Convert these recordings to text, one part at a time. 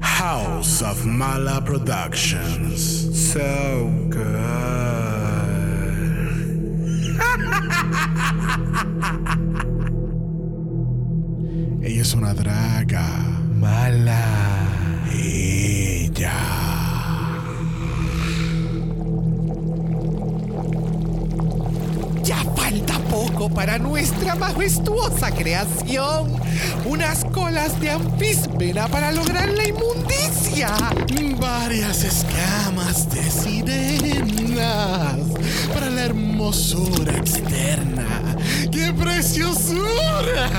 House of Mala Productions. So good. Ella es una draga. Mala. Ella. Ya falta para nuestra majestuosa creación. Unas colas de anfíspera para lograr la inmundicia. Varias escamas de sirenas para la hermosura externa. ¡Qué preciosura!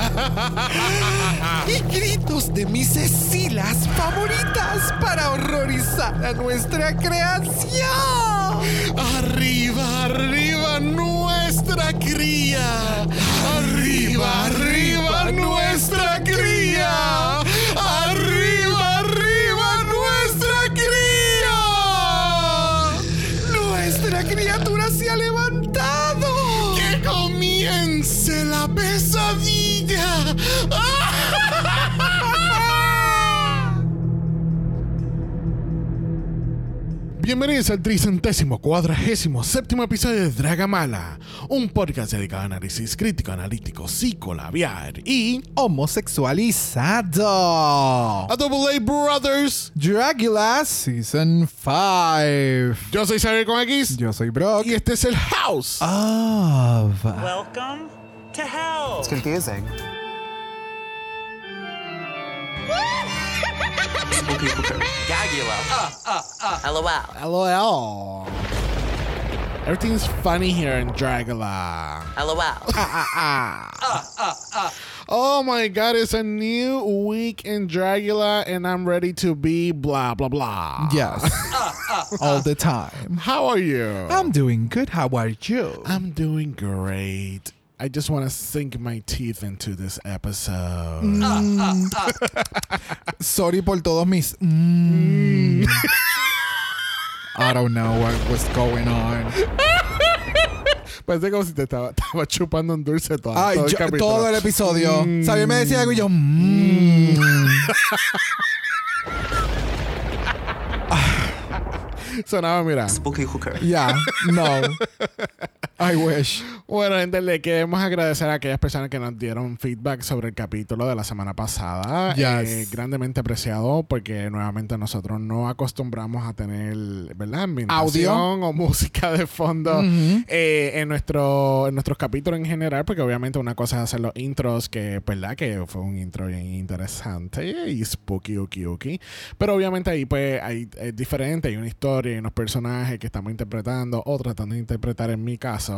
Y gritos de mis escilas favoritas para horrorizar a nuestra creación. Arriba, arriba nuestra cría. Arriba, arriba Bienvenidos al tricentésimo cuadragésimo séptimo episodio de Dragamala, un podcast dedicado a análisis crítico, analítico, psicolabiar y Homosexualizado. a Double A Brothers. Dragula Season 5. Yo soy Xavier con X Yo soy Brock. y este es el House. Of. Welcome to hell. confusing. Gagula. Uh, uh, uh. LOL. LOL. Everything's funny here in Dragula. LOL. Ah, ah, ah. Oh my god, it's a new week in Dragula and I'm ready to be blah blah blah. Yes. All the time. How are you? I'm doing good. How are you? I'm doing great. I just want to sink my teeth into this episode. Sorry por todos mis. Mm. I don't know what was going on. Parece como si te estaba, estaba chupando un dulce todo, Ay, todo el yo- capítulo. todo el episodio. Mm. Sabía me decía algo y yo. mm. Sonaba, mira. Spooky hooker. Yeah, no. I wish. Bueno, gente, le queremos agradecer a aquellas personas que nos dieron feedback sobre el capítulo de la semana pasada. Yes. Eh, grandemente apreciado porque nuevamente nosotros no acostumbramos a tener, ¿verdad? Ambientación o música de fondo eh, en, nuestro, en nuestros capítulos en general, porque obviamente una cosa es hacer los intros, que, ¿verdad? Que fue un intro bien interesante y spooky, uki, uki. Pero obviamente ahí, pues, hay, es diferente. Hay una historia, hay unos personajes que estamos interpretando o tratando de interpretar en mi caso.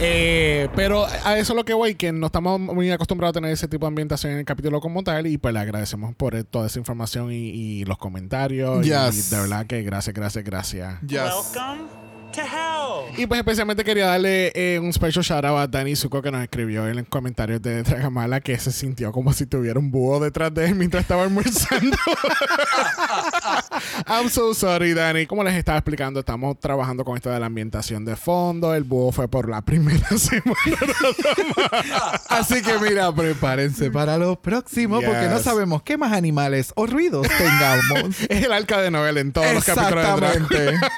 Eh, pero a eso es lo que voy, que no estamos muy acostumbrados a tener ese tipo de ambientación en el capítulo como tal y pues le agradecemos por eh, toda esa información y, y los comentarios Yes. y de verdad que gracias, gracias, gracias. Yes. Welcome to hell. Y pues especialmente quería darle eh, un special shout out a Dani Zuko que nos escribió en los comentarios de Dragamala que se sintió como si tuviera un búho detrás de él mientras estaba almorzando. I'm so sorry, Dani. Como les estaba explicando, estamos trabajando con esto de la ambientación de fondo. El búho fue por la primera semana. Así que mira, prepárense para lo próximo porque no sabemos qué más animales o ruidos tengamos. es el arca de Noel en todos los capítulos de Drácula.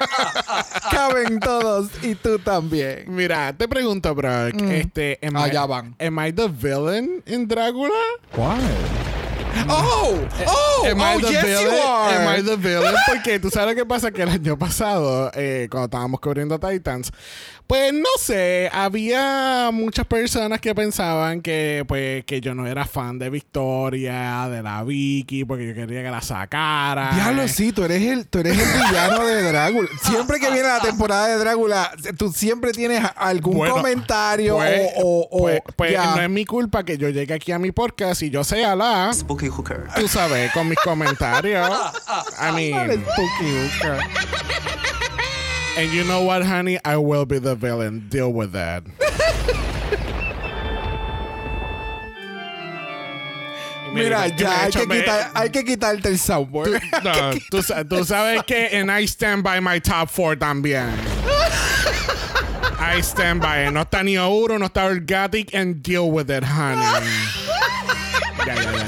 Todos y tú también. Mira, te pregunto, bro. Este, am I- Allá van. Am I the villain in Drácula? Why? Oh, oh, Am I oh, the yes villain? you are. Am I the villain? Porque tú sabes lo que pasa que el año pasado, eh, cuando estábamos cubriendo Titans, pues no sé, había muchas personas que pensaban que pues que yo no era fan de Victoria, de la Vicky, porque yo quería que la sacara. Diablo, sí, tú eres el, tú eres el villano de Drácula. Siempre que viene la temporada de Drácula, tú siempre tienes algún Bueno, comentario Pues, o, o, o- pues- pues no es mi culpa que yo llegue aquí a mi podcast y yo sea la, Spooky hooker. tú sabes, con mis comentarios. I mean, Spooky Hooker. And you know what, honey? I will be the villain. Deal with that. Mira, de ya hay que, quitar, hay que quitarte el soundboard. No, tú, tú sabes que en I stand by my top four también. I stand by it. No está ni Ouro, no está Orgatic, and deal with it, honey. ya, ya, ya,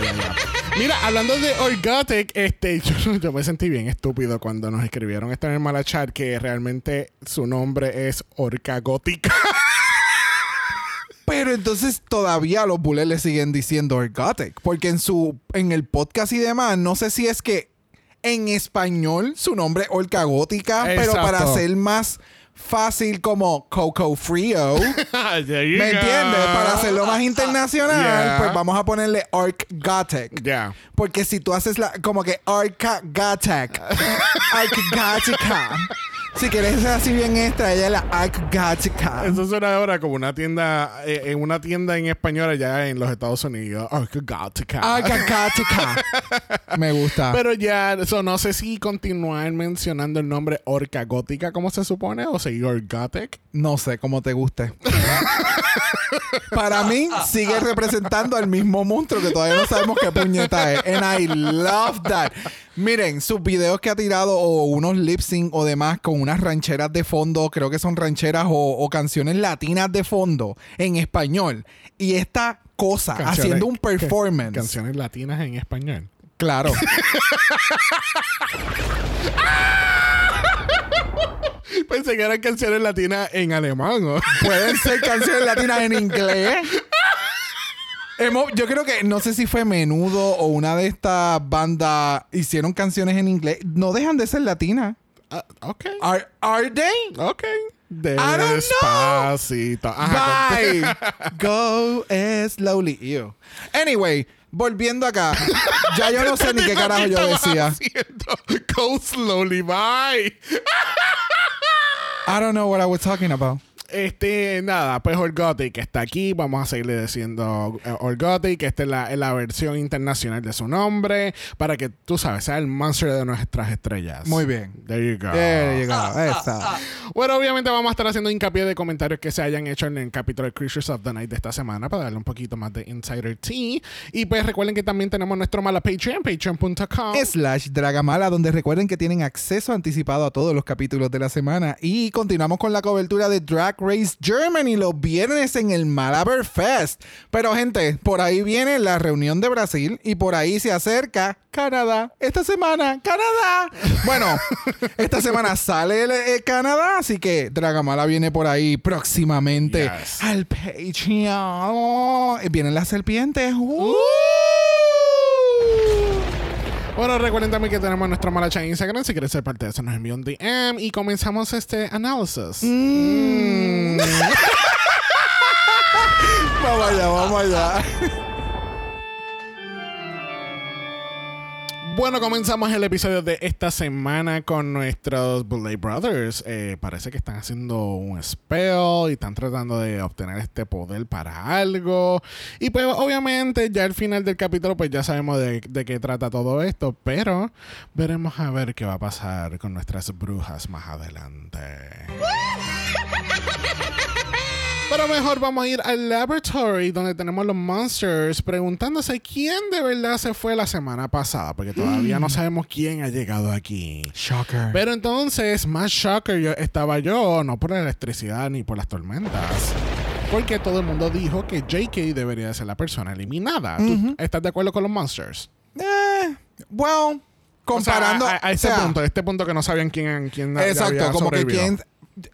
Mira, hablando de Orgotic, este, yo, yo me sentí bien estúpido cuando nos escribieron esto en el Malachat que realmente su nombre es Orca Gótica. Pero entonces todavía los bullets le siguen diciendo Orgotic. Porque en su en el podcast y demás, no sé si es que en español su nombre es Orca Gótica, pero para ser más fácil como Coco Frio, ¿me entiendes? Para hacerlo más internacional, Yeah. pues vamos a ponerle Orc Gothic. Ya. Porque si tú haces la, como que Arca Gothic, Arc Gothica. Si quieres ser así bien extra, ella es la Arc Gothica. Eso suena ahora como una tienda, eh, en una tienda en español allá en los Estados Unidos. Arca Gothica. Me gusta. Pero ya, eso no sé si continuar mencionando el nombre Orca Gótica como se supone o seguir Orgotic. No sé cómo te guste. Para mí, sigue representando al mismo monstruo que todavía no sabemos qué puñeta es. And I love that. Miren, sus videos que ha tirado o unos lip sync o demás con unas rancheras de fondo, creo que son rancheras o, o canciones latinas de fondo en español. Y esta cosa, Canciones- haciendo un performance. Canciones latinas en español. Claro. Pensé que eran canciones latinas en alemán. ¿o? Pueden ser canciones latinas en inglés. Hemos- yo creo que no sé si fue Menudo o una de estas bandas hicieron canciones en inglés. No dejan de ser latinas. Ah, ok. Are, are they? Ok. don't know. Despacito. Ajá, Bye. Go slowly. Ew. Anyway, volviendo acá. Ya yo no sé ni qué carajo yo decía. Haciendo Go slowly, bye. I don't know what I was talking about. Este, nada, pues Orgotic está aquí. Vamos a seguirle diciendo eh, Orgotic. Esta es la, es la versión internacional de su nombre. Para que tú sabes, sea el monster de nuestras estrellas. Muy bien. There you go. There you go. Esa. Bueno, obviamente vamos a estar haciendo hincapié de comentarios que se hayan hecho en el capítulo de Creatures of the Night de esta semana para darle un poquito más de Insider Tea. Y pues recuerden que también tenemos nuestro mala Patreon, patreon.com. slash Dragamala, donde recuerden que tienen acceso anticipado a todos los capítulos de la semana. Y continuamos con la cobertura de Drag Race Germany los viernes en el Malabar Fest. Pero, gente, por ahí viene la reunión de Brasil y por ahí se acerca Canadá. Esta semana, Canadá. Bueno, esta semana sale el, eh, Canadá, así que Dragamala viene por ahí próximamente Yes. al Patreon. Vienen las serpientes. ¡Uh! Bueno, recuerden también que tenemos nuestra malacha en Instagram. Si quieres ser parte de eso, nos envía un DM y comenzamos este análisis. Mm. vamos allá, vamos allá. Bueno, comenzamos el episodio de esta semana con nuestros Bullet Brothers. Eh, parece que están haciendo un spell y están tratando de obtener este poder para algo. Y pues obviamente ya al final del capítulo pues ya sabemos de, de qué trata todo esto. Pero veremos a ver qué va a pasar con nuestras brujas más adelante. Pero mejor vamos a ir al laboratory donde tenemos los monsters preguntándose quién de verdad se fue la semana pasada, porque todavía no sabemos quién ha llegado aquí. Shocker. Pero entonces, más shocker yo, estaba yo, no por la electricidad ni por las tormentas. Porque todo el mundo dijo que JK debería de ser la persona eliminada. ¿Tú estás de acuerdo con los monsters? Eh, well, O sea, comparando. a, a este o sea, punto, a este punto que no sabían quién, quién Exacto, había como que quién.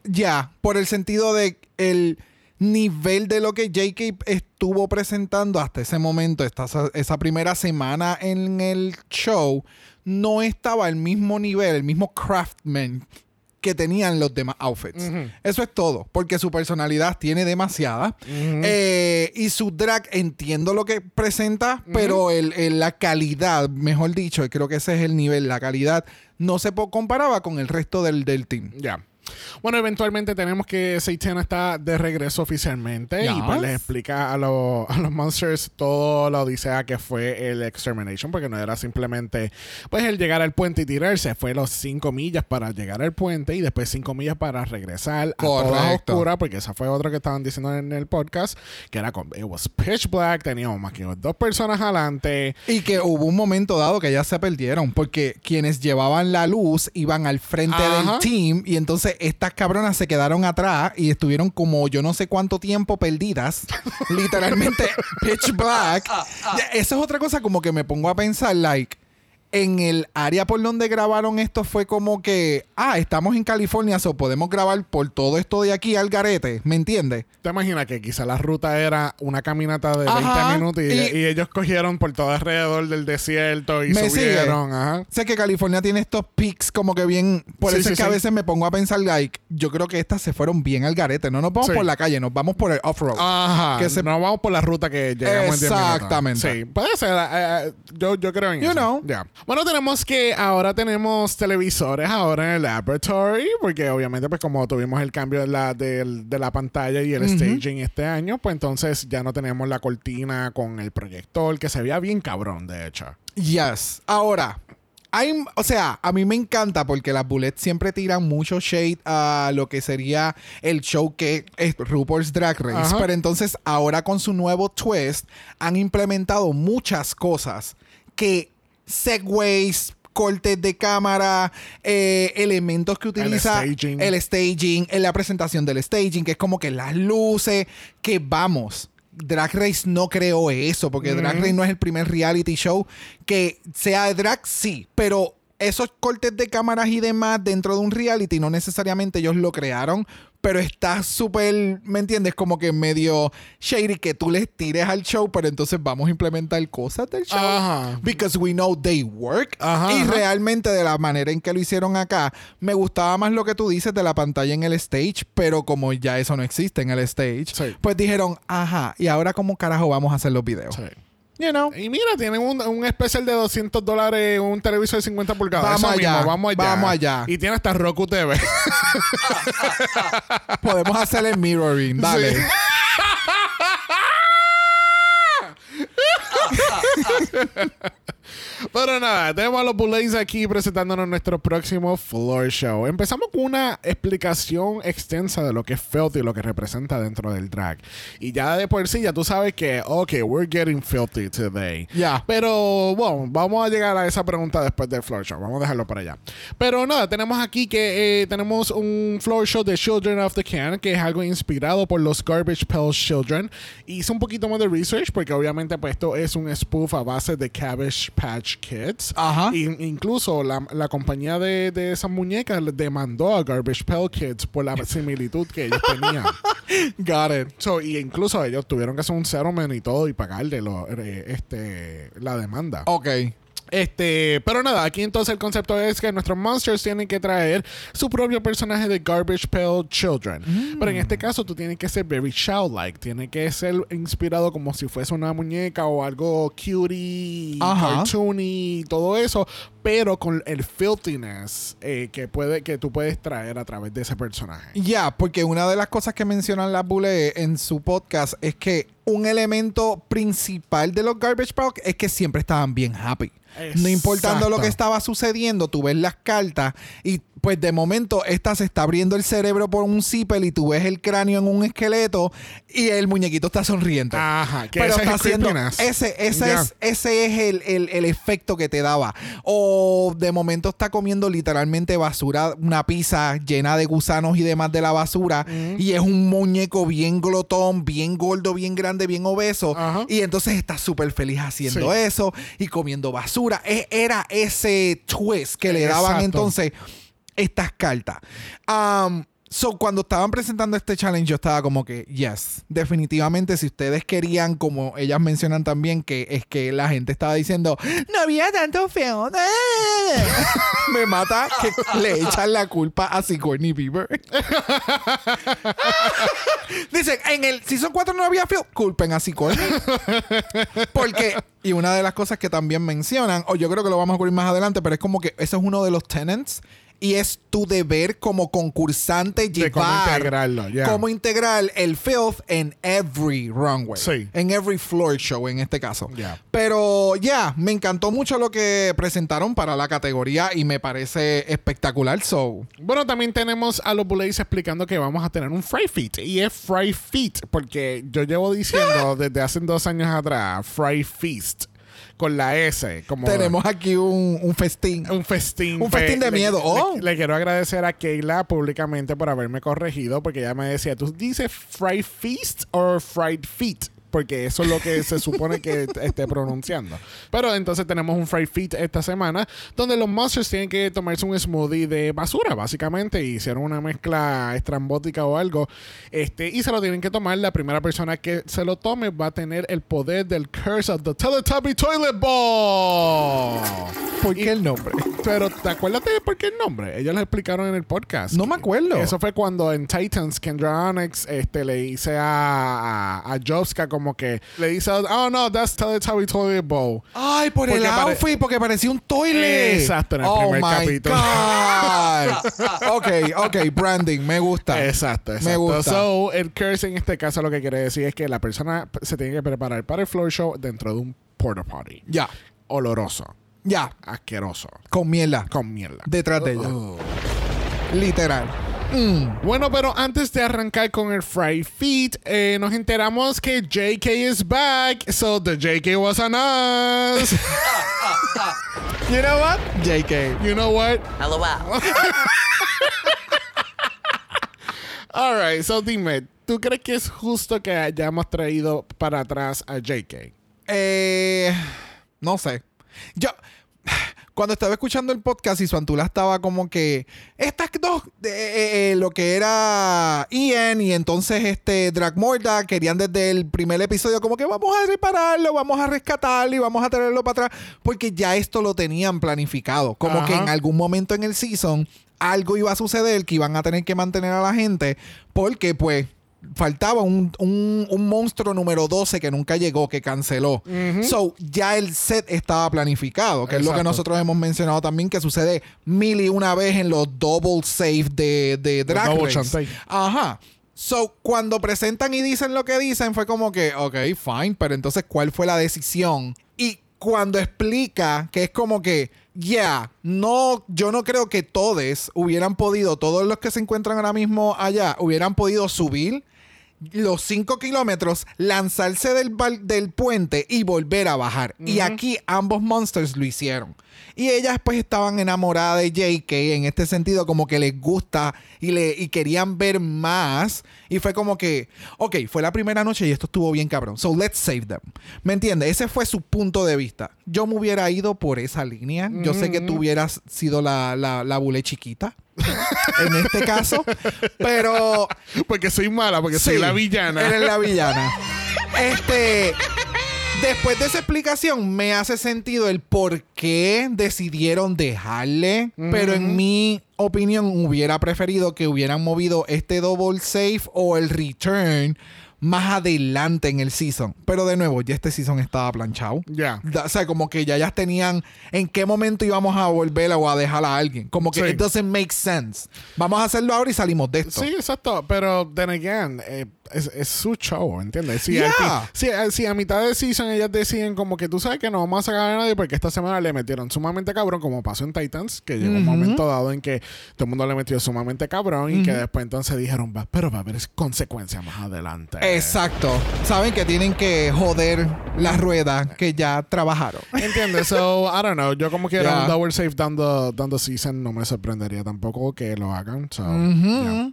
Ya, por el sentido de el nivel de lo que JK estuvo presentando hasta ese momento, esta, esa primera semana en el show, no estaba al mismo nivel, el mismo craftman que tenían los demás outfits. Eso es todo, porque su personalidad tiene demasiada. Eh, y su drag, entiendo lo que presenta, pero el, el- la calidad, mejor dicho, creo que ese es el nivel, la calidad, no se comparaba con el resto del, del team. Ya. Bueno, eventualmente tenemos que Satan está de regreso oficialmente y pues Yes. les explica a, los- a los monsters todo la odisea que fue el extermination, porque no era simplemente pues el llegar al puente y tirarse, fue los cinco millas para llegar al puente y después cinco millas para regresar a toda Correcto. oscura, porque esa fue otra que estaban diciendo en el podcast, que era con, it was pitch black, teníamos más que dos personas adelante. Y que hubo un momento dado que ya se perdieron, porque quienes llevaban la luz iban al frente Ajá. del team y entonces estas cabronas se quedaron atrás y estuvieron como yo no sé cuánto tiempo perdidas. literalmente pitch black. Ya, Esa es otra cosa como que me pongo a pensar, like, en el área por donde grabaron esto fue como que, ah, estamos en California, so podemos grabar por todo esto de aquí al garete, ¿me entiendes? ¿Te imaginas que quizá la ruta era una caminata de 20 Ajá, minutos y, y- y ellos cogieron por todo alrededor del desierto y ¿Me subieron? sigue? Ajá. Sé que California tiene estos peaks como que bien. Por Sí, eso sí, es que a veces me pongo a pensar, like, yo creo que estas se fueron bien al garete. No nos vamos por la calle, nos vamos por el off-road. Ajá. Que se- No vamos por la ruta que llegamos en 10 minutos. Exactamente. Sí, puede ser. eh, eh, yo, yo creo en You eso. know. Ya. Bueno, tenemos que ahora tenemos televisores ahora en el laboratory, porque obviamente, pues como tuvimos el cambio de la, de la pantalla y el staging este año, pues entonces ya no tenemos la cortina con el proyector, que se veía bien cabrón, de hecho. Yes. Ahora, hay, o sea, a mí me encanta porque las bullets siempre tiran mucho shade a lo que sería el show que es RuPaul's Drag Race. Pero entonces, ahora con su nuevo twist, han implementado muchas cosas que segways cortes de cámara, eh, elementos que utiliza staging. el staging, en la presentación del staging, que es como que las luces, que vamos. Drag Race no creó eso, porque Drag Race no es el primer reality show que sea de drag, sí, pero esos cortes de cámaras y demás dentro de un reality no necesariamente ellos lo crearon, pero está súper, ¿me entiendes? Como que medio shady que tú les tires al show, pero entonces vamos a implementar cosas del show. Ajá. Because we know they work. Ajá, y ajá. realmente de la manera en que lo hicieron acá, me gustaba más lo que tú dices de la pantalla en el stage, pero como ya eso no existe en el stage, Sí. pues dijeron, ajá, y ahora cómo carajo vamos a hacer los videos. Sí. You know. Y mira, tienen un, un especial de 200 dólares, un televisor de 50 pulgadas. Vamos Eso allá, mismo, vamos allá. vamos allá. Y tiene hasta Roku TV. Podemos hacer el mirroring, dale. Sí. Pero nada, tenemos a los Bullets aquí presentándonos nuestro próximo floor show. Empezamos con una explicación extensa de lo que es filthy y lo que representa dentro del drag. Y ya de por sí, ya tú sabes que, ok, we're getting filthy today. Ya. Pero bueno, vamos a llegar a esa pregunta después del floor show. Vamos a dejarlo para allá. Pero nada, tenemos aquí que eh, tenemos un floor show de Children of the Can, que es algo inspirado por los Garbage Pail Children. Hice un poquito más de research porque obviamente pues esto es un spoof a base de Cabbage Patch Kids. Ajá. Y incluso la, la compañía de, de esas muñecas le demandó a Garbage Pail Kids por la similitud que ellos tenían. Got it. So, y incluso ellos tuvieron que hacer un settlement y todo y pagarle lo, eh, este, la demanda. Ok. Este, pero nada, aquí entonces el concepto es que nuestros monsters tienen que traer su propio personaje de Garbage Pail Children. Mm. Pero en este caso tú tienes que ser very childlike, tiene que ser inspirado como si fuese una muñeca o algo cutie, Ajá. cartoony, todo eso, pero con el filthiness eh, que puede que tú puedes traer a través de ese personaje. Ya, porque una de las cosas que mencionan las Bule en su podcast es que un elemento principal de los Garbage Pail es que siempre estaban bien happy. No importando lo que estaba sucediendo, tú ves las cartas y pues de momento esta se está abriendo el cerebro por un zipper y tú ves el cráneo en un esqueleto y el muñequito está sonriente. Ajá, que Pero ese es está el haciendo ese, ese es, ese es el, el- el efecto que te daba. O de momento está comiendo literalmente basura, una pizza llena de gusanos y demás de la basura. Y es un muñeco bien glotón, bien gordo, bien grande, bien obeso. Ajá. Y entonces está súper feliz haciendo Sí. eso y comiendo basura. E- Era ese twist que le daban entonces estas cartas. Um, so, cuando estaban presentando este challenge, yo estaba como que, yes, definitivamente, si ustedes querían, como ellas mencionan también, que es que la gente estaba diciendo, no había tanto feo. Me mata que le echan la culpa a Sigourney Beaver. Dicen, en el Season 4 no había feo, culpen a Sigourney. Porque, y una de las cosas que también mencionan, o yo creo que lo vamos a cubrir más adelante, pero es como que eso es uno de los tenants y es tu deber como concursante De cómo llevar integrarlo, ya. cómo integrar el filth en every runway. Sí. En every floor show en este caso. Pero ya, me encantó mucho lo que presentaron para la categoría y me parece espectacular. So, Bueno, también tenemos a los Bullets explicando que vamos a tener un Fry Feet. Y es Fry Feet, porque yo llevo diciendo desde hace dos años atrás Fry Feast. Con la S. Como Tenemos aquí un, un festín. un festín. Un festín de le- miedo. le- Oh. Le, quiero agradecer a Keila públicamente por haberme corregido porque ella me decía, ¿tú dices fried feast o fried feet? Porque eso es lo que se supone que esté pronunciando. Pero entonces tenemos un fried feet esta semana donde los monsters tienen que tomarse un smoothie de basura, básicamente. Y hicieron una mezcla estrambótica o algo. Este, y se lo tienen que tomar. La primera persona que se lo tome va a tener el poder del Curse of the Teletubby Toilet Ball. ¿Por Y- qué el nombre? Pero ¿te acuerdas de por qué el nombre? Ellos lo explicaron en el podcast. No me acuerdo. Eso fue cuando en Titans, Kendra Onyx este, le dice a, a, a Jovska como que le dice, oh no, that's Teletubby Toilet Bowl. Ay, por el Porque pare- outfit, porque parecía un toilet. Exacto, en el oh primer my capítulo. God. ok, ok, branding, me gusta. Exacto, exacto. Me gusta. So, el curse en este caso lo que quiere decir es que la persona se tiene que preparar para el floor show dentro de un porta potty. Ya, Oloroso, ya, asqueroso, con mierda. con mierda. Detrás de ella. Literal. Mm. Bueno, pero antes de arrancar con el Fried Feet, eh, nos enteramos que JK is back. So the JK was on us. You know what? JK. you know what? LOL. All right, so dime, ¿tú crees que es justo que hayamos traído para atrás a JK? Eh, no sé. Yo, cuando estaba escuchando el podcast y su antula estaba como que estas dos, eh, eh, eh, lo que era Ian y entonces este Dragmorda querían desde el primer episodio como que vamos a repararlo, vamos a rescatarlo y vamos a traerlo para atrás porque ya esto lo tenían planificado. Como que en algún momento en el season algo iba a suceder que iban a tener que mantener a la gente porque pues faltaba un, un- un monstruo número 12 que nunca llegó, que canceló. So, ya el set estaba planificado, que es lo que nosotros hemos mencionado también, que sucede mil y una vez en los double save de, de Drag Race. Ajá. So, cuando presentan y dicen lo que dicen, fue como que, ok, fine, pero entonces, ¿cuál fue la decisión? Y cuando explica que es como que, yeah, no, yo no creo que todos hubieran podido, todos los que se encuentran ahora mismo allá, hubieran podido subir los 5 kilómetros, lanzarse del, del puente y volver a bajar. Y aquí ambos monsters lo hicieron. Y ellas pues estaban enamoradas de JK en este sentido, como que les gusta y, le, y querían ver más. Y fue como que, ok, fue la primera noche y esto estuvo bien cabrón. So let's save them. ¿Me entiendes? Ese fue su punto de vista. Yo me hubiera ido por esa línea. Yo sé que tú hubieras sido la, la, la bule chiquita. en este caso. Pero Porque soy mala, porque soy la villana. Eres la villana. Este. Después de esa explicación, me hace sentido el por qué decidieron dejarle. Pero en mi opinión, hubiera preferido que hubieran movido este double save o el return más adelante en el season. Pero de nuevo, ya este season estaba planchado. Ya. Da- O sea, como que ya ya tenían en qué momento íbamos a volver o a dejar a alguien. Como que Sí. it doesn't make sense. Vamos a hacerlo ahora y salimos de esto. Sí, exacto. Pero, then again, eh, es, es su show, ¿entiendes? Si, Yeah. fin- si, a- si a mitad de season ellas deciden como que tú sabes que no vamos a sacar a nadie porque esta semana le metieron sumamente cabrón, como pasó en Titans, que llegó un momento dado en que todo el mundo le metió sumamente cabrón y que después entonces dijeron, va, pero va a haber consecuencias más adelante. Exacto. Saben que tienen que joder la rueda que ya trabajaron. ¿Entiendes? So, I don't know. Yo como quiera Yeah. un double save dando, dando season no me sorprendería tampoco que lo hagan. So, yeah.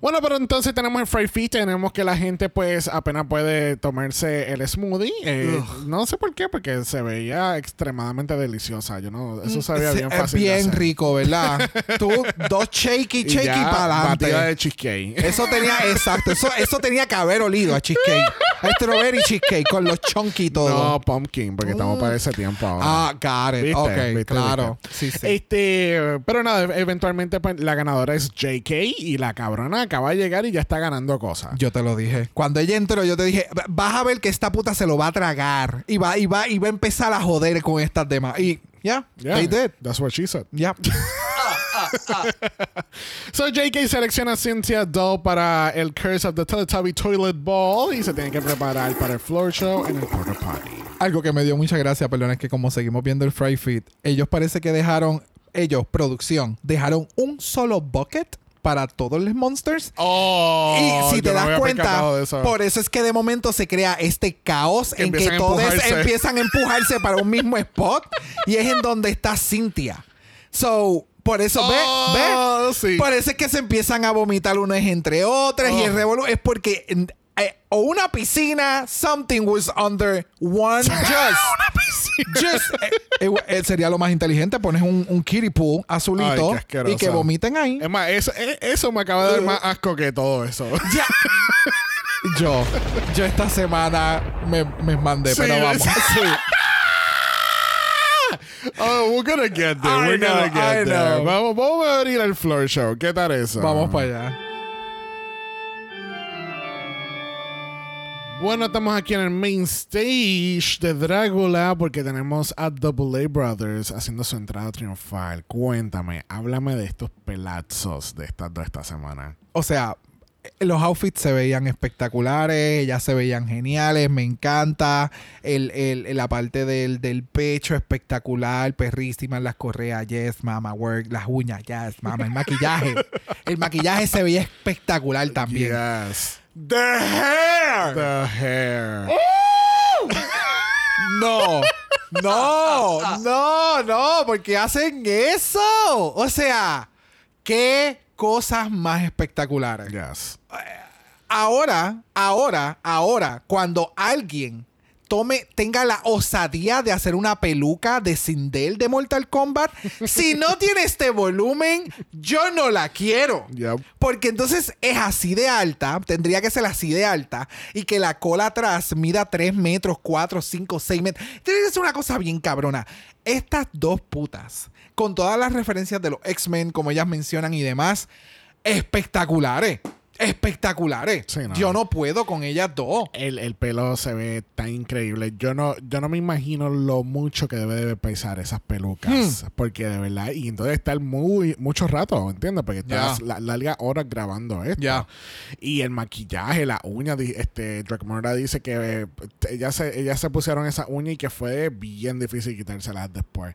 Bueno, pero entonces tenemos el Fried Feet. Tenemos que la gente pues apenas puede tomarse el smoothie. Eh, no sé por qué, porque se veía extremadamente deliciosa. Yo no... Eso sabía Sí, bien es fácil bien rico, ¿verdad? Tú, dos shaky, Y shaky ya, para batida adelante. de cheesecake. Eso tenía, exacto, eso, eso tenía que haber olido a cheesecake. A strawberry cheesecake con los chunky y todo. No, pumpkin, porque estamos para ese tiempo ahora. ah, got it. ¿Viste? Ok, ¿Viste? claro. ¿Viste? Sí, sí. Este, pero nada, eventualmente pues, la ganadora es JK y la cabrona acaba de llegar y ya está ganando cosas. Yo te lo dije. Cuando ella entró, yo te dije, vas a ver que esta puta se lo va a tragar. Y va, y va, y va a empezar a joder con estas demás. Y ya, Yeah, they did. That's what she said. Ya. So JK selecciona a Cynthia Doe para el Curse of the Teletubby Toilet Ball y se tiene que preparar para el floor show en el porta potty. Algo que me dio mucha gracia, perdón, es que como seguimos viendo el Fry Fit, ellos parece que dejaron, ellos, producción, dejaron un solo bucket para todos los monsters. Oh, y si te das cuenta, eso. por eso es que de momento se crea este caos Que en que todos empiezan a empujarse para un mismo spot y es en donde está Cynthia. So, por eso, Oh, ve, ve. sí. Por eso es que se empiezan a vomitar unas entre otras y el Oh. revolú es porque eh, o una piscina, something was under one just. Just, eh, eh, sería lo más inteligente. Pones un, un kiddie pool azulito Ay, qué asqueroso. y que vomiten ahí. Es más, eso, eso me acaba de dar más asco que todo eso. Ya. Yo, yo esta semana me, me mandé, Sí, pero vamos. Oh, we're gonna get there. I we're gonna know, get I there. Vamos, vamos a abrir el floor show. ¿Qué tal eso? Vamos para allá. Bueno, estamos aquí en el main stage de Drácula porque tenemos a Double A Brothers haciendo su entrada triunfal. Cuéntame, háblame de estos pelazos de estas dos esta semana. O sea, los outfits se veían espectaculares, ellas se veían geniales, me encanta. El, el- la parte del, del pecho espectacular, perrísima, las correas, yes, mama, work, las uñas, yes, mama, el maquillaje. el maquillaje se veía espectacular también. Yes. The hair. The hair. No, no, no, no, porque hacen eso. O sea, qué cosas más espectaculares. Yes. Ahora, ahora, ahora, cuando alguien tome, tenga la osadía de hacer una peluca de Sindel de Mortal Kombat, si no tiene este volumen, yo no la quiero. Yep. Porque entonces es así de alta, tendría que ser así de alta, y que la cola atrás mida 3 metros, 4, 5, 6 metros. Tiene que ser una cosa bien cabrona. Estas dos putas, con todas las referencias de los X-Men, como ellas mencionan y demás, espectaculares. Espectaculares. Sí, no. Yo no puedo con ellas dos. El, el pelo se ve tan increíble. Yo no, yo no me imagino lo mucho que debe de pesar esas pelucas. Hmm. Porque de verdad, y entonces estar muy, mucho rato, ¿entiendes? Porque estás Ya. la- largas horas grabando esto. Y el maquillaje, la uña, este, Dracmora dice que eh, ellas se, ellas se pusieron esa uña y que fue bien difícil quitárselas después.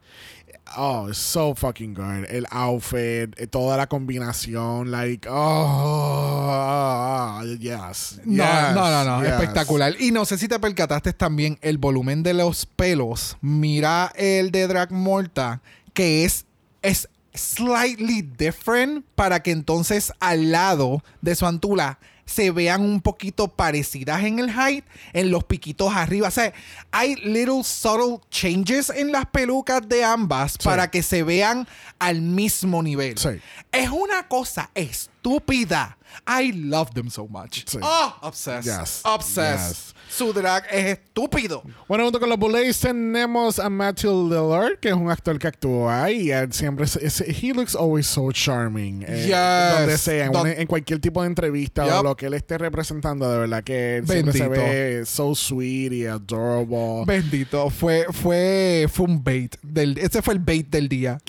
Oh, it's so fucking good. El outfit, eh, toda la combinación, like, oh, yes. No, yes, no, no, no. yes. Espectacular. Y no sé si te percataste también el volumen de los pelos. Mira el de Drag Morta, que es, es slightly different para que entonces al lado de su antula se vean un poquito parecidas en el height, en los piquitos arriba. O sea, hay little subtle changes en las pelucas de ambas para que se vean al mismo nivel. Sí. Es una cosa estúpida. I love them so much. Sí. Oh, obsessed. Yes. Obsessed. Yes. Su drag es estúpido. Bueno, junto con los Bullets tenemos a Matthew Lillard, que es un actor que actúa y él siempre es, es- he looks always so charming. eh, Yes. Donde sea, en, Don- una- en cualquier tipo de entrevista o lo que él esté representando, de verdad que él siempre se ve so sweet y adorable. Bendito. Fue, fue, fue un bait. Del, ese fue el bait del día.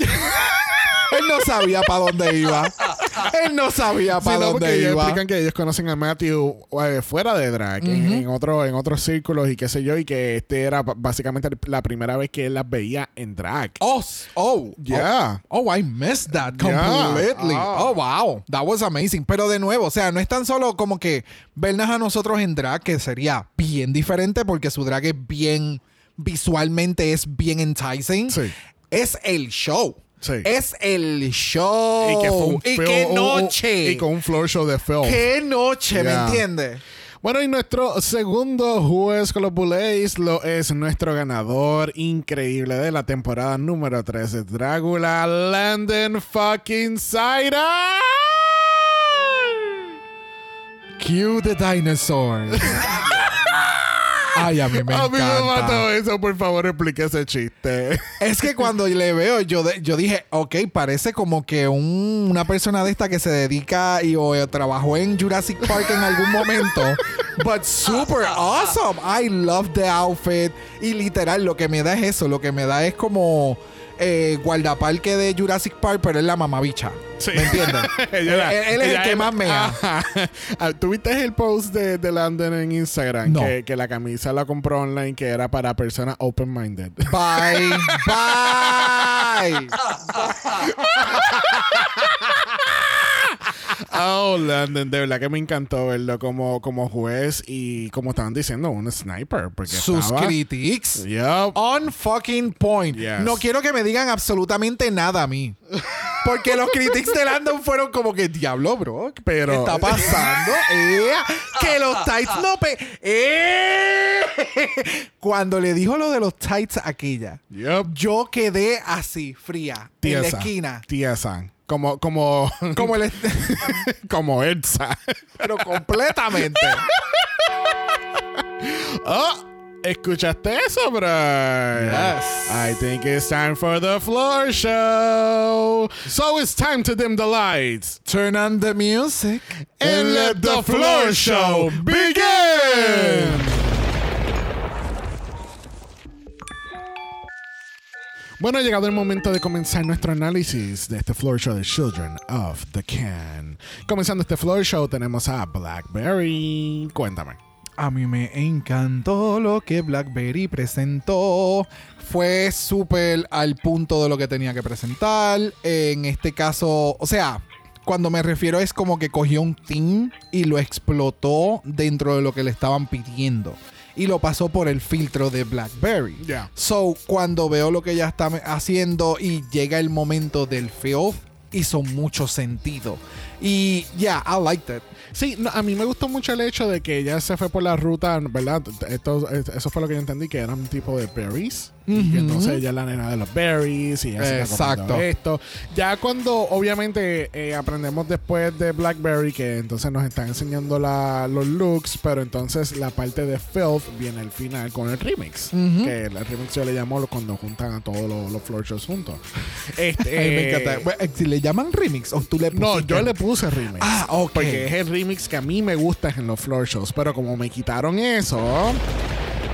Él no sabía para dónde iba. Él no sabía Sí, para no, dónde ellos iba. explican que ellos conocen a Matthew eh, fuera de drag, en, en otro, en otros círculos y qué sé yo, y que este era básicamente la primera vez que él las veía en drag. Oh, oh, Yeah. Oh, oh, I missed that Yeah. completely. Ah. Oh, wow. That was amazing. Pero de nuevo, o sea, no es tan solo como que vernos a nosotros en drag, que sería bien diferente porque su drag es bien, visualmente es bien enticing. Sí. Es el show. Sí. Es el show. Y que fue un Y feo- qué noche. y con un floor show de film. Qué noche, ¿me entiendes? Bueno, y nuestro segundo juez con los Bullets lo es nuestro ganador increíble de la temporada número 3 de Drácula, Landon fucking Sider. Cue the dinosaurs. Ay, a mí me a mí me encanta. mató eso, por favor, explique ese chiste. Es que cuando le veo, yo, de- yo dije, ok, parece como que un- una persona de esta que se dedica y o eh, trabajó en Jurassic Park en algún momento. But super awesome. I love the outfit. Y literal, lo que me da es eso. Lo que me da es como eh, guardaparque de Jurassic Park, pero es la mamabicha. Sí. ¿Me entiendes? él, es el que más mea. Ah, ¿Tuviste el post de, de Landon en Instagram? No. Que, que la camisa la compró online, que era para personas open-minded. Bye. Bye. Oh, London, de verdad que me encantó verlo como, como juez y como estaban diciendo, un sniper. Porque Sus estaba- critics. Yup. On fucking point. Yes. No quiero que me digan absolutamente nada a mí. Porque los critics de Landon fueron como que, diablo, bro. Pero- ¿Qué está pasando? Eh, que los tights no pe... Eh. Cuando le dijo lo de los tights a aquella, Yup. yo quedé así, fría, en la esquina. Tiesa. Como, como, Como el... como Elsa. pero completamente. Oh, ¿escuchaste eso, bro? Yes. I think it's time for the floor show. So it's time to dim the lights Turn on the music. and let the floor show begin. Bueno, ha llegado el momento de comenzar nuestro análisis de este floor show de Children of the Can. Comenzando este floor show tenemos a Blackberry. Cuéntame. A mí me encantó lo que BlackBerry presentó. Fue súper al punto de lo que tenía que presentar. En este caso, o sea, cuando me refiero es como que cogió un team y lo explotó dentro de lo que le estaban pidiendo. Y lo pasó por el filtro de BlackBerry. Ya. So, cuando veo lo que ella está haciendo y llega el momento del filth, hizo mucho sentido. Y ya, I liked it. Sí, no, a mí me gustó mucho el hecho de que ella se fue por la ruta, ¿verdad? Esto, eso fue lo que yo entendí, que era un tipo de berries. Y entonces ella es la nena de los berries y ella se está Exacto. esto. Ya cuando obviamente eh, aprendemos después de Blackberry que entonces nos están enseñando la- los looks, pero entonces la parte de Filth viene al final con el remix. Que el remix yo le llamo cuando juntan a todos los, los floor shows juntos. Este, Ay, me encanta. Bueno, eh, Si le llaman remix o tú le no, pusiste- yo le puse remix. Ah, ok. Porque es el remix que a mí me gusta en los floor shows. Pero como me quitaron eso,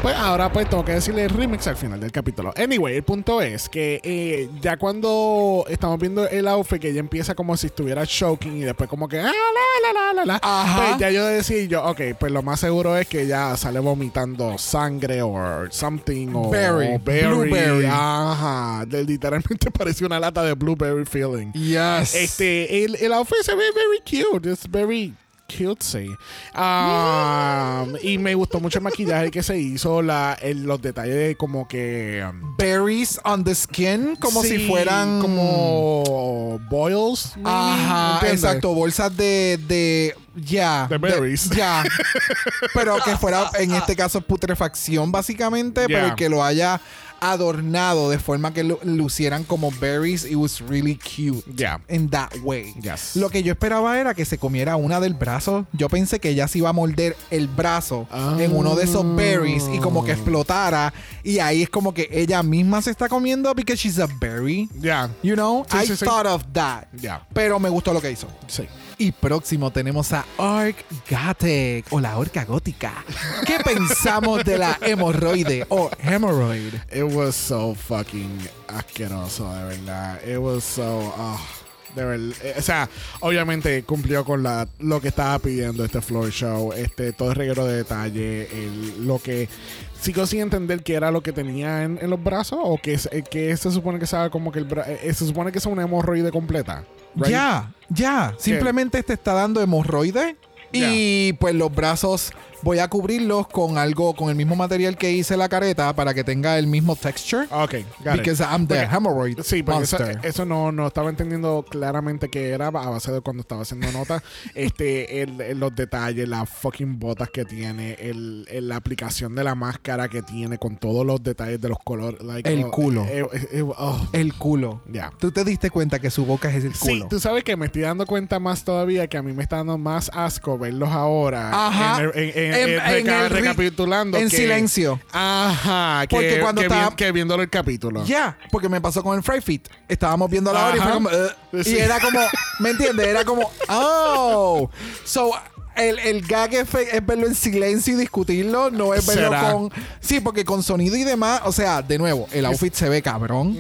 pues ahora pues tengo que decirle el remix al final del capítulo. Anyway, el punto es que eh, ya cuando estamos viendo el outfit, que ella empieza como si estuviera choking y después como que... Ah, la, la, la, la, la. Ajá. Pues ya yo decía yo, ok, pues lo más seguro es que ella sale vomitando sangre o something o Berry, o berry. blueberry. Ajá. De- literalmente parece una lata de blueberry feeling. Yes. Este, el, el outfit se ve very cute. It's very cutesy. Um, y me gustó mucho el maquillaje que se hizo, la, el- los detalles de como que... um, Berries on the skin, como sí, si fueran. Como boils. maybe, Ajá, ¿entiendes? exacto. Bolsas de. de ya. De berries. Ya. pero que fuera, en este caso, putrefacción, básicamente. Yeah. Pero que lo haya adornado de forma que lu- lucieran como berries. It was really cute. Yeah. In that way. Yes. Lo que yo esperaba era que se comiera una del brazo. Yo pensé que ella se iba a morder el brazo Ah. en uno de esos berries y como que explotara. Y ahí es como que ella misma se está comiendo because she's a berry. Ya. You know, Sí, I sí, sí. thought of that. Ya. Pero me gustó lo que hizo. Sí. Y próximo tenemos a Arc Gothic o la orca gótica. ¿Qué pensamos de la hemorroide o hemorrhoid? It was so fucking asqueroso, de verdad. It was so. ah, de verdad. Eh, O sea, obviamente cumplió con la, lo que estaba pidiendo este floor show. Este, todo el reguero de detalle. el- lo que. Sigo sin entender qué era lo que tenía en, en los brazos. O que, eh, que se supone que sea como que el bra- eh, Se supone que es una hemorroide completa. Right? Ya, ya. Simplemente te está dando hemorroide. Y pues los brazos voy a cubrirlos con algo, con el mismo material que hice la careta para que tenga el mismo texture. Ok, got it. Because I'm the Porque- hemorrhoid Sí, porque eso, eso no, no estaba entendiendo claramente qué era a base de cuando estaba haciendo notas. este, el- el- los detalles, las fucking botas que tiene, el, la aplicación de la máscara que tiene con todos los detalles de los colores. like, El oh, culo. eh, eh, eh, oh, el culo. ya. Tú te diste cuenta que su boca es el Sí, culo. tú sabes que me estoy dando cuenta más todavía que a mí me está dando más asco verlos ahora. Ajá. En, el- en- en- En- en- reca- ri- recapitulando. en que- silencio. Ajá. Que, Porque cuando que, vi- estaba- que viéndolo el capítulo. Ya, porque me pasó con el Fry Fit. Estábamos viendo la hora y Ajá. fue como. "Ugh". Sí. Y era como, ¿me entiendes? Era como, oh. So, el, el gag effect es verlo en silencio y discutirlo, no es verlo ¿Será? con. Sí, porque con sonido y demás, o sea, de nuevo, el outfit se ve cabrón.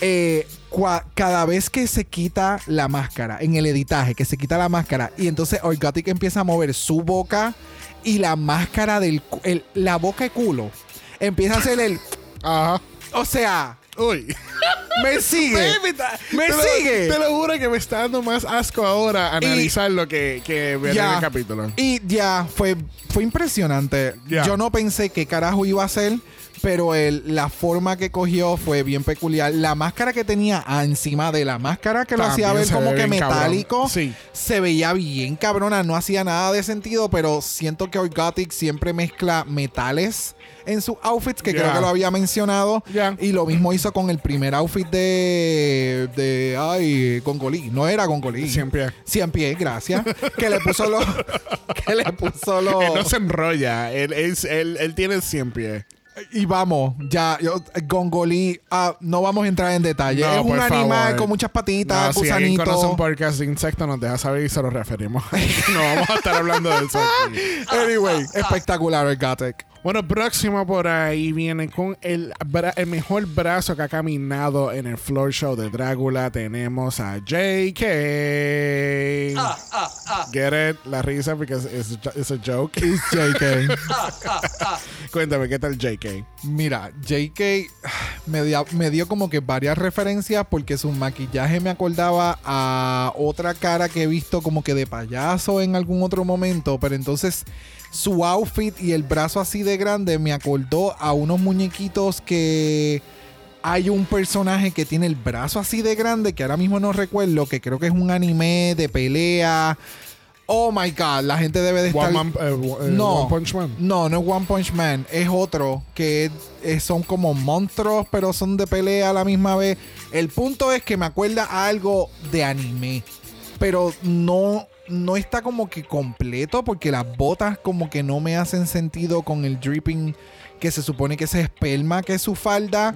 Eh, cua- cada vez que se quita la máscara, en el editaje, que se quita la máscara, y entonces Orgotic empieza a mover su boca y la máscara del. el- la boca de culo empieza a hacer el. Ajá. O sea. Uy. Me sigue. Me te lo- sigue. te lo juro que me está dando más asco ahora analizar lo que, que ver en el capítulo. Y ya, fue, fue impresionante. Yo no pensé qué carajo iba a hacer, pero el, la forma que cogió fue bien peculiar. La máscara que tenía encima de la máscara que lo hacía ver como que metálico, Sí. se veía bien cabrona. No hacía nada de sentido, pero siento que Orgotic siempre mezcla metales en sus outfits, que creo que lo había mencionado. Y lo mismo hizo con el primer outfit de. de. Ay, Gongolí. No era Gongolí. Siempre. Cien pies, gracias. que le puso los. que le puso los. Él no se enrolla. Él, es- él, él tiene 100 pies. Y vamos, ya, yo, Gongolí, ah, no vamos a entrar en detalle. No, es un animal favor. con muchas patitas, No, si alguien conoce un podcast de insectos, nos deja saber y se lo referimos. no vamos a estar hablando de eso aquí. Anyway, espectacular el Gotek. Bueno, próximo por ahí viene con el, bra- el mejor brazo que ha caminado en el floor show de Drácula. Tenemos a JK. Get it? La risa porque es es a joke. It's JK. Cuéntame, ¿qué tal JK? Mira, JK me dio, me dio como que varias referencias porque su maquillaje me acordaba a otra cara que he visto como que de payaso en algún otro momento, pero entonces su outfit y el brazo así de grande me acordó a unos muñequitos que hay un personaje que tiene el brazo así de grande que ahora mismo no recuerdo, que creo que es un anime de pelea. Oh my god, la gente debe de estar One, Man- eh, eh, no, One Punch Man. No, no es One Punch Man. Es otro que es- es- son como monstruos, pero son de pelea a la misma vez. El punto es que me acuerda a algo de anime. Pero no, no está como que completo porque las botas como que no me hacen sentido con el dripping que se supone que es esperma, que es su falda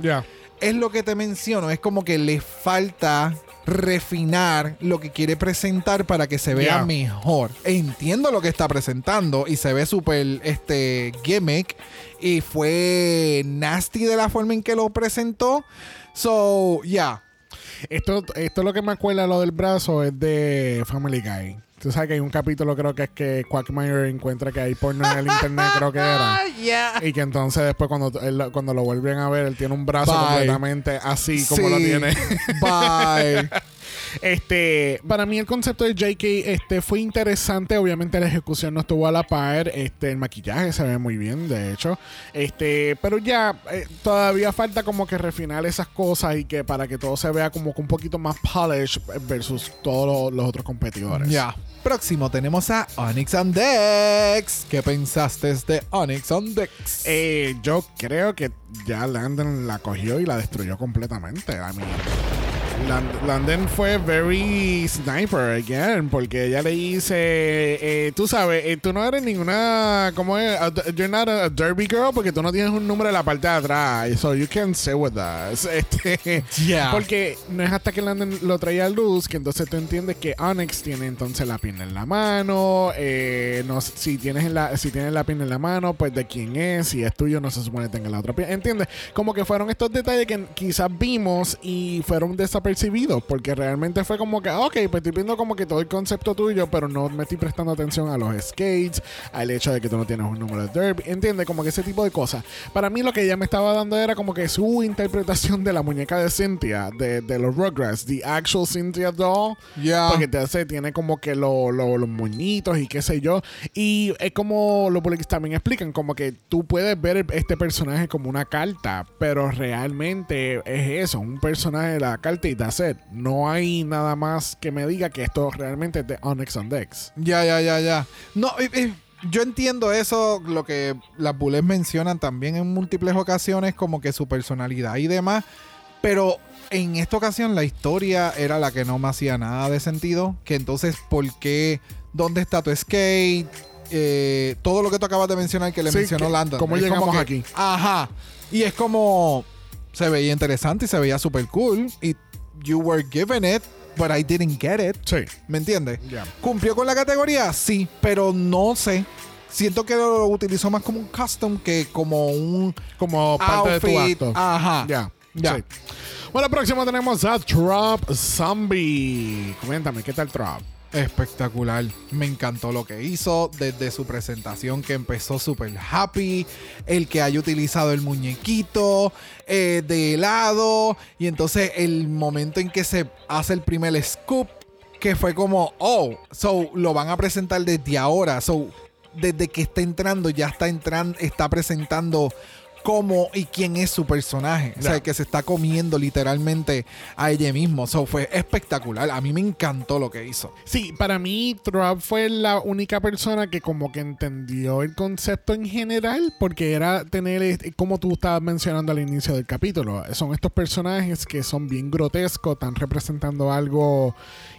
es lo que te menciono, es como que le falta refinar lo que quiere presentar para que se vea mejor. Entiendo lo que está presentando y se ve súper este gimmick y fue nasty de la forma en que lo presentó. So, ya. Esto, esto lo que me acuerda lo del brazo es de Family Guy. Tú sabes que hay un capítulo, creo que es que Quagmire encuentra que hay porno en el internet, creo que era. Y que entonces después cuando, él lo- cuando lo vuelven a ver, él tiene un brazo Bye. completamente así como lo tiene. Bye. Este, para mí el concepto de JK este, fue interesante. Obviamente la ejecución no estuvo a la par. Este, el maquillaje se ve muy bien, de hecho. Este, pero ya eh, todavía falta como que refinar esas cosas y que para que todo se vea como que un poquito más polished versus todos los, los otros competidores. ya. Próximo tenemos a Onyx on Dex. ¿Qué pensaste de Onyx on Dex? Eh, yo creo que ya Landon la cogió y la destruyó completamente. I mean, Land- Landon fue very sniper again porque ella le dice, eh, tú sabes, eh, tú no eres ninguna, ¿cómo es? You're not a, derby girl porque tú no tienes un número en la parte de atrás. So you can say with us. Este, Yeah. Porque no es hasta que Landon lo trae a luz que entonces tú entiendes que Onyx tiene entonces la pin en la mano. eh, no, si tienes la, si tienes la pin en la mano, pues de quién es. Si es tuyo, no se supone que tenga la otra pin. ¿Entiendes? Como que fueron estos detalles que quizás vimos y fueron desapercibidos. Porque realmente fue como que, ok, pues estoy viendo como que todo el concepto tuyo, pero no me estoy prestando atención a los skates, al hecho de que tú no tienes un número de derby. ¿Entiendes? Como que ese tipo de cosas. Para mí lo que ella me estaba dando era como que su interpretación de la muñeca de Cynthia, de, de los Rugrats, the actual Cynthia doll. Ya. Porque te hace, tiene como que lo- lo- los moñitos y qué sé yo. Y es como los Bullies también explican, como que tú puedes ver este personaje como una carta, pero realmente es eso, un personaje de la carta y that's it. No hay nada más que me diga que esto realmente es de Onyx on Dex. Ya, ya, ya, ya. No, eh, eh, yo entiendo eso, lo que las bullets mencionan también en múltiples ocasiones, como que su personalidad y demás. Pero en esta ocasión la historia era la que no me hacía nada de sentido. Que entonces, ¿por qué? ¿Dónde está tu skate? Eh, todo lo que tú acabas de mencionar que le Sí, mencionó que- Landon. ¿cómo Es llegamos que- aquí? Ajá. Y es como se veía interesante y se veía súper cool. Y you were given it, but I didn't get it. Sí. ¿Me entiendes? Ya. ¿Cumplió con la categoría? Sí, pero no sé. Siento que lo utilizó más como un custom que como un Como parte de tu acto. Ajá. Ya, Ya. sí. Bueno, próximo tenemos a Drop Zombie. Cuéntame, ¿qué tal Drop? Espectacular. Me encantó lo que hizo desde su presentación que empezó súper happy. El que haya utilizado el muñequito eh, de helado. Y entonces el momento en que se hace el primer scoop. Que fue como, oh, so lo van a presentar desde ahora. So, desde que está entrando, ya está entrando, está presentando cómo y quién es su personaje. O sea, que se está comiendo literalmente a ella mismo. So, fue espectacular. A mí me encantó lo que hizo. Sí, para mí Trump fue la única persona que como que entendió el concepto en general, porque era tener, este- como tú estabas mencionando al inicio del capítulo, son estos personajes que son bien grotescos, están representando algo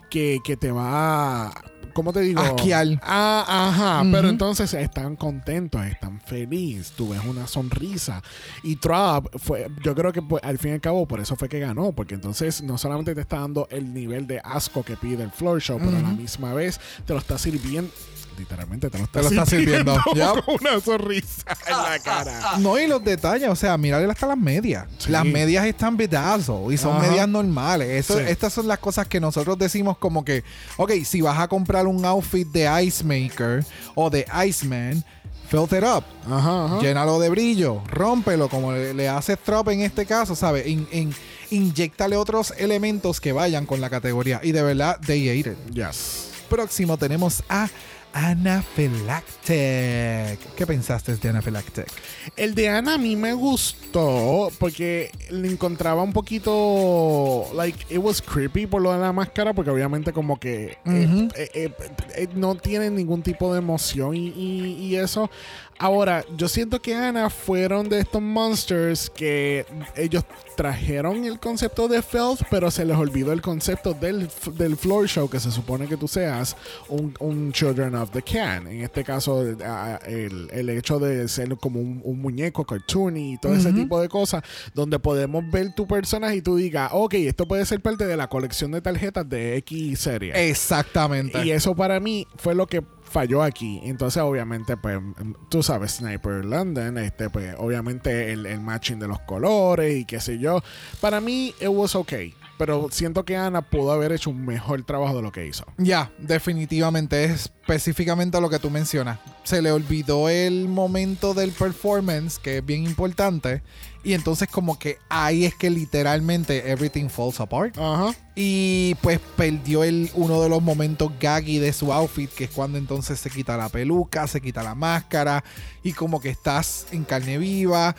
que, que te va a... ¿Cómo te digo? Asquear. Ah, ajá. Pero entonces están contentos, están felices, tú ves una sonrisa. Y Trump fue, yo creo que pues, al fin y al cabo por eso fue que ganó, porque entonces no solamente te está dando el nivel de asco que pide el floor show, pero a la misma vez te lo está sirviendo, literalmente te lo está, Te lo está sirviendo. Con una sonrisa en la cara. No, y los detalles, o sea, mirarle hasta las medias. Sí. Las medias están bedazo y son Ajá. medias normales. Eso, Sí. Estas son las cosas que nosotros decimos como que, ok, si vas a comprar un outfit de Ice Maker o de Iceman, fill it up. Ajá, ajá. Llénalo de brillo, rómpelo como le, le hace Trop en este caso, ¿sabes? In, in- inyéctale otros elementos que vayan con la categoría. Y de verdad, they ate it. Yes. Próximo tenemos a Anaphylactic. ¿Qué pensaste de Anaphylactic? El de Ana a mí me gustó porque le encontraba un poquito, like, it was creepy por lo de la máscara, porque obviamente como que eh, eh, eh, eh, no tiene ningún tipo de emoción y, y- y eso. Ahora, yo siento que Ana fueron de estos monsters que ellos trajeron el concepto de Filth, pero se les olvidó el concepto del, del floor show, que se supone que tú seas un, un Children of the Can. En este caso, el, el hecho de ser como un, un muñeco cartoony y todo ese tipo de cosas, donde podemos ver tu personaje y tú digas, ok, esto puede ser parte de la colección de tarjetas de X serie. Exactamente. Y eso para mí fue lo que falló aquí. Entonces, obviamente, pues, mm, tú sabes, Sniper London, este, pues, obviamente el, el matching de los colores y qué sé yo. Para mí, it was okay. Pero siento que Ana pudo haber hecho un mejor trabajo de lo que hizo. Ya, definitivamente, específicamente lo que tú mencionas. Se le olvidó el momento del performance, que es bien importante. Y entonces como que ahí es que literalmente everything falls apart. Ajá. Y pues perdió el, uno de los momentos gaggy de su outfit, que es cuando entonces se quita la peluca, se quita la máscara y como que estás en carne viva.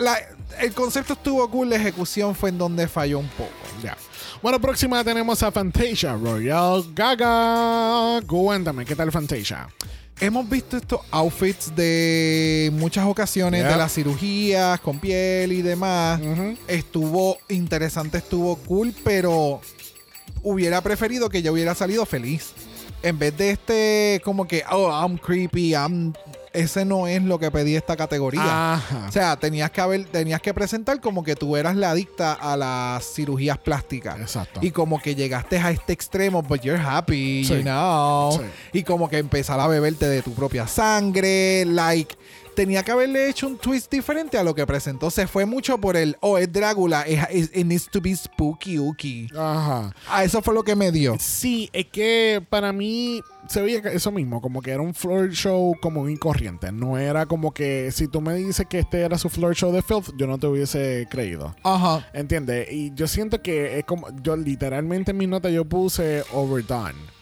La- el concepto estuvo cool, la ejecución fue en donde falló un poco. Ya. Bueno, próxima tenemos a Fantasia Royal Gaga. Cuéntame, ¿qué tal Fantasia? Hemos visto estos outfits de muchas ocasiones Yeah. de las cirugías con piel y demás. Estuvo interesante, estuvo cool, pero hubiera preferido que yo hubiera salido feliz. En vez de este, como que, oh, I'm creepy, I'm. Ese no es lo que pedí esta categoría. Ajá. O sea, tenías que haber, tenías que presentar como que tú eras la adicta a las cirugías plásticas. Exacto. Y como que llegaste a este extremo, but you're happy, Sí. you know. Sí. Y como que empezar a beberte de tu propia sangre, like. Tenía que haberle hecho un twist diferente a lo que presentó. Se fue mucho por el, oh, es Drácula, it, needs to be spooky, ooky. Ajá. Ah, eso fue lo que me dio. Sí, es que para mí se veía eso mismo, como que era un floor show como un corriente. No era como que si tú me dices que este era su floor show de Filth, yo no te hubiese creído. Ajá. ¿Entiendes? Y yo siento que es como, yo literalmente en mi nota yo puse overdone.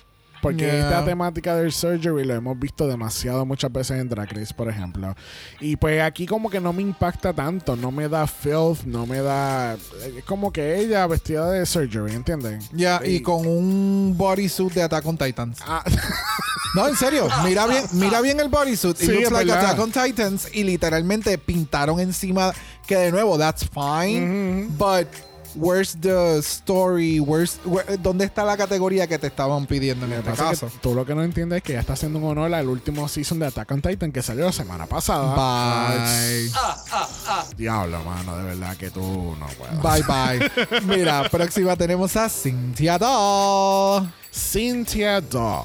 Porque Yeah. esta temática del surgery lo hemos visto demasiado muchas veces en Drag Race, por ejemplo. Y pues aquí como que no me impacta tanto, no me da filth, no me da... Es como que ella vestida de surgery, ¿entienden? Ya, y con un bodysuit de Attack on Titans. Ah, No, en serio, mira bien, mira bien el bodysuit. It Sí, looks like. Attack on Titans. Y literalmente pintaron encima. Que de nuevo, that's fine. But where's the story? Where's, where- ¿Dónde está la categoría que te estaban pidiendo en este caso? tú lo que no entiendes es que ya está haciendo un honor al último season de Attack on Titan que salió la semana pasada. Bye. Diablo, mano, de verdad que tú no puedes. Bye bye. Mira, próxima tenemos a Cynthia Daw. Cynthia Daw.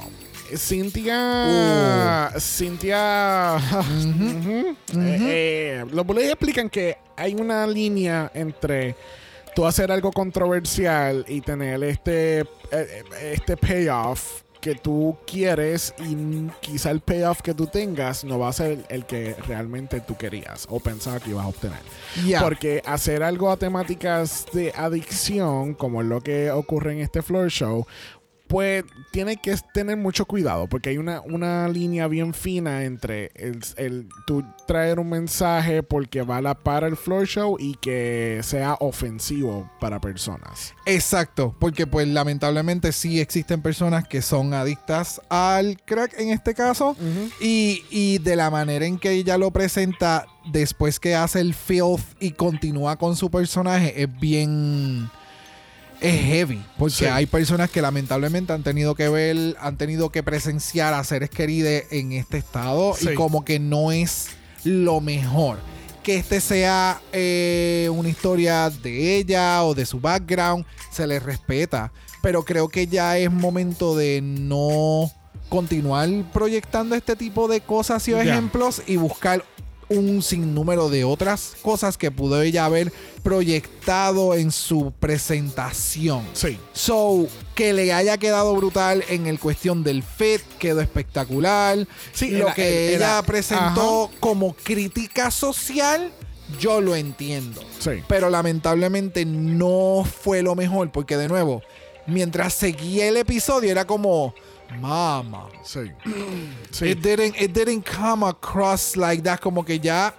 Cynthia. Uh. Cynthia. Ujú. Eh, eh, los bullies explican que hay una línea entre tú hacer algo controversial y tener este, eh, este payoff que tú quieres y quizá el payoff que tú tengas no va a ser el que realmente tú querías o pensaba que ibas a obtener. Porque hacer algo a temáticas de adicción, como es lo que ocurre en este floor show, pues tiene que tener mucho cuidado, porque hay una, una línea bien fina entre el, el tú traer un mensaje porque va a la para el floor show y que sea ofensivo para personas. Exacto, porque pues lamentablemente sí existen personas que son adictas al crack en este caso y, y de la manera en que ella lo presenta después que hace el filth y continúa con su personaje es bien... Es heavy, porque Sí. hay personas que lamentablemente han tenido que ver, han tenido que presenciar a seres queridos en este estado Sí. y como que no es lo mejor. Que este sea eh, una historia de ella o de su background, se le respeta. Pero creo que ya es momento de no continuar proyectando este tipo de cosas y ejemplos y buscar un sinnúmero de otras cosas que pudo ella haber proyectado en su presentación. Sí. So, que le haya quedado brutal en el cuestión del fit, quedó espectacular. Sí, lo era- que era- ella presentó como crítica social, yo lo entiendo. Sí. Pero lamentablemente no fue lo mejor, porque de nuevo, mientras seguía el episodio era como, mama. Sí. sí. It didn't, it didn't come across like that. Como que ya,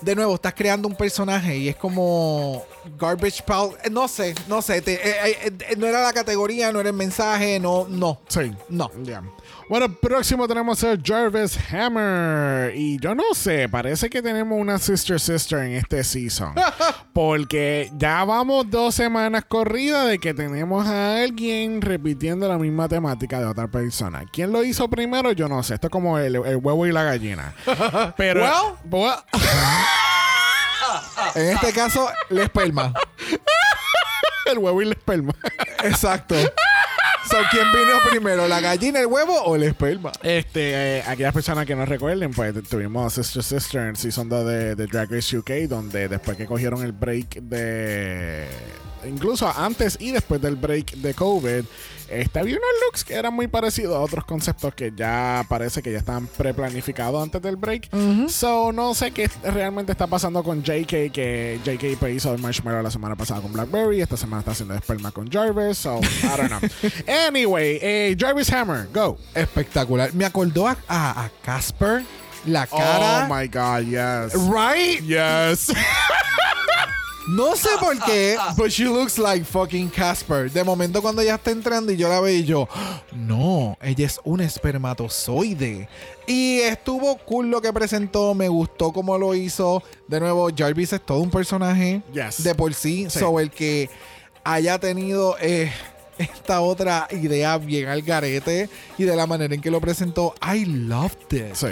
de nuevo, estás creando un personaje y es como garbage pile. Eh, No sé, no sé. te- eh, eh, no era la categoría, no era el mensaje, no, no. Sí. No. Ya. Bueno, próximo tenemos a Jarvis Hammer. Y yo no sé, parece que tenemos una Sister Sister en este season. Porque ya vamos dos semanas corridas de que tenemos a alguien repitiendo la misma temática de otra persona. ¿Quién lo hizo primero? Yo no sé. Esto es como el, el huevo y la gallina. Pero. Well- En este caso, la esperma. el huevo y la esperma. Exacto. So, ¿Quién vino primero, la gallina, el huevo o el esperma? Este, eh, aquellas personas que no recuerden, pues tuvimos Sister Sister en Season 2 de, de Drag Race UK, donde después que cogieron el break de. Incluso antes y después del break de COVID, este, había unos looks que eran muy parecidos a otros conceptos que ya parece que ya estaban preplanificados antes del break. So, no sé qué realmente está pasando con JK, que JK pues, hizo el Marshmallow la semana pasada con Blackberry, esta semana está haciendo esperma con Jarvis, so, I don't know. anyway, eh, Jarvis Hammer, go. Espectacular. Me acordó a, a, a Casper, la cara. Oh my god, yes. Right? Yes. No sé por qué, but she looks like fucking Casper. De momento cuando ella está entrando y yo la veo y yo, no, ella es un espermatozoide. Y estuvo cool lo que presentó, me gustó cómo lo hizo. De nuevo, Jarvis es todo un personaje Yes. de por sí. Sí. So, el que haya tenido eh, esta otra idea bien al garete y de la manera en que lo presentó, I loved it. sí.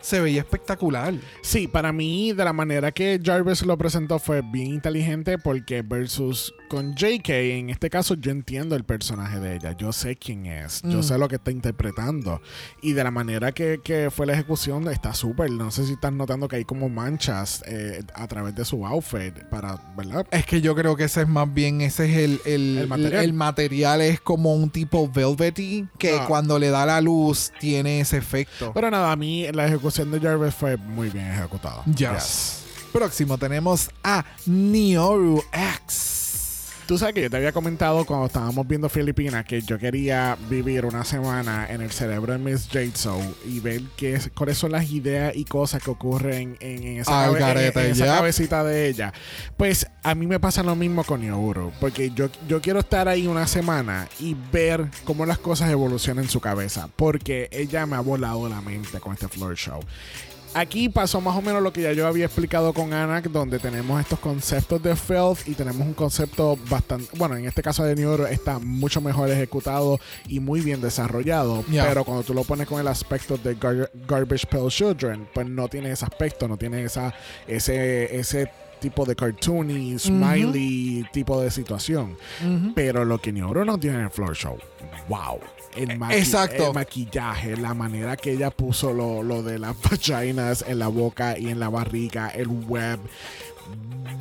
Se veía espectacular. Sí, para mí, de la manera que Jarvis lo presentó fue bien inteligente porque versus con JK, en este caso yo entiendo el personaje de ella, yo sé quién es, yo Mm. sé lo que está interpretando y de la manera que, que fue la ejecución está súper, no sé si estás notando que hay como manchas eh, a través de su outfit para, ¿verdad? Es que yo creo que ese es más bien, ese es el, el, El material. el material es como un tipo velvety que Ah. cuando le da la luz tiene ese efecto. Pero nada, a mí la ejecución de Jarvis fue muy bien ejecutada. Yes. Próximo tenemos a Nioru X. Tú sabes que yo te había comentado cuando estábamos viendo Filipinas que yo quería vivir una semana en el cerebro de Miss Jade Soul y ver qué es- cuáles son las ideas y cosas que ocurren en, en esa, Al cabe- en- esa cabecita de ella. Pues a mí me pasa lo mismo con Yoguro, porque yo, yo quiero estar ahí una semana y ver cómo las cosas evolucionan en su cabeza, porque ella me ha volado la mente con este floor show. Aquí pasó más o menos lo que ya yo había explicado con Anak, donde tenemos estos conceptos de filth y tenemos un concepto bastante, bueno, en este caso de Neuro está mucho mejor ejecutado y muy bien desarrollado, pero cuando tú lo pones con el aspecto de Gar- Garbage Pail Children, pues no tiene ese aspecto, no tiene esa ese ese tipo de cartoony, smiley tipo de situación. Pero lo que Neuro no tiene en el floor show, wow. El, maqui- Exacto. el maquillaje, la manera que ella puso lo, lo de las vaginas en la boca y en la barriga, el web.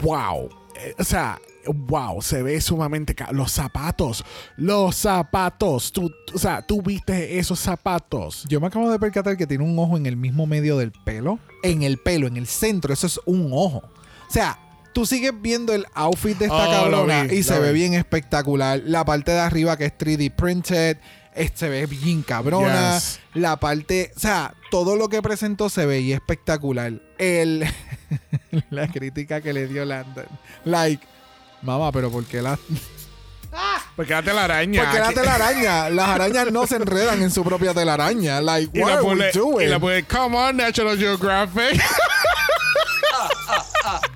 Wow. Eh, O sea, wow, se ve sumamente. Los zapatos, los zapatos. Tú, o sea, tú viste esos zapatos. Yo me acabo de percatar que tiene un ojo en el mismo medio del pelo. En el pelo, en el centro. Eso es un ojo. O sea, tú sigues viendo el outfit de esta Oh, cabrona vi, y se ve bien espectacular. La parte de arriba que es 3D printed. Se ve bien cabrona. Yes. La parte, o sea, todo lo que presentó se veía espectacular. El, la crítica que le dio Landon. Like, mamá, pero ¿por qué la, Porque la telaraña. ¿Por qué la telaraña? Las arañas no se enredan en su propia telaraña. Like, Y what la are we doing? y la pone, come on, National Geographic.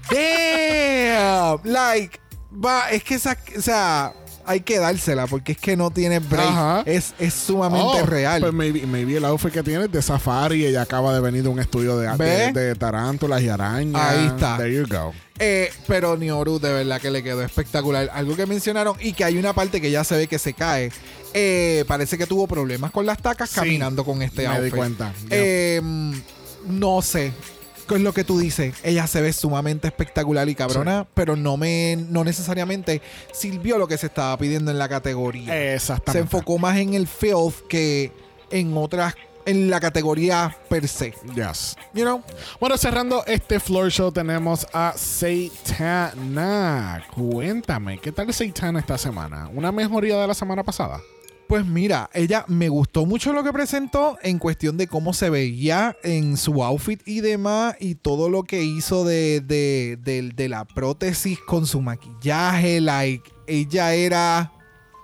Damn. Like, va, es que esa, o sea, hay que dársela porque es que no tiene break. Ajá. Es, es sumamente Oh, real. Pues maybe, maybe el outfit que tiene es de safari. Ella acaba de venir de un estudio de, de, de tarántulas y arañas. Ahí está. There you go. Eh, pero Nioru de verdad que le quedó espectacular. Algo que mencionaron y que hay una parte que ya se ve que se cae. Eh, parece que tuvo problemas con las tacas Sí, caminando con este me di outfit. cuenta. Eh, no sé. ¿Qué es lo que tú dices? Ella se ve sumamente espectacular y cabrona, pero no me no necesariamente sirvió lo que se estaba pidiendo en la categoría. Exactamente. se enfocó más en el filth que en otras en la categoría per se. Yes. You know? Bueno, cerrando este floor show tenemos a Saitana. Cuéntame, ¿qué tal Saitana esta semana? ¿Una mejoría de la semana pasada? Pues mira, ella me gustó mucho lo que presentó en cuestión de cómo se veía en su outfit y demás y todo lo que hizo de, de, de- de la prótesis con su maquillaje, like, ella era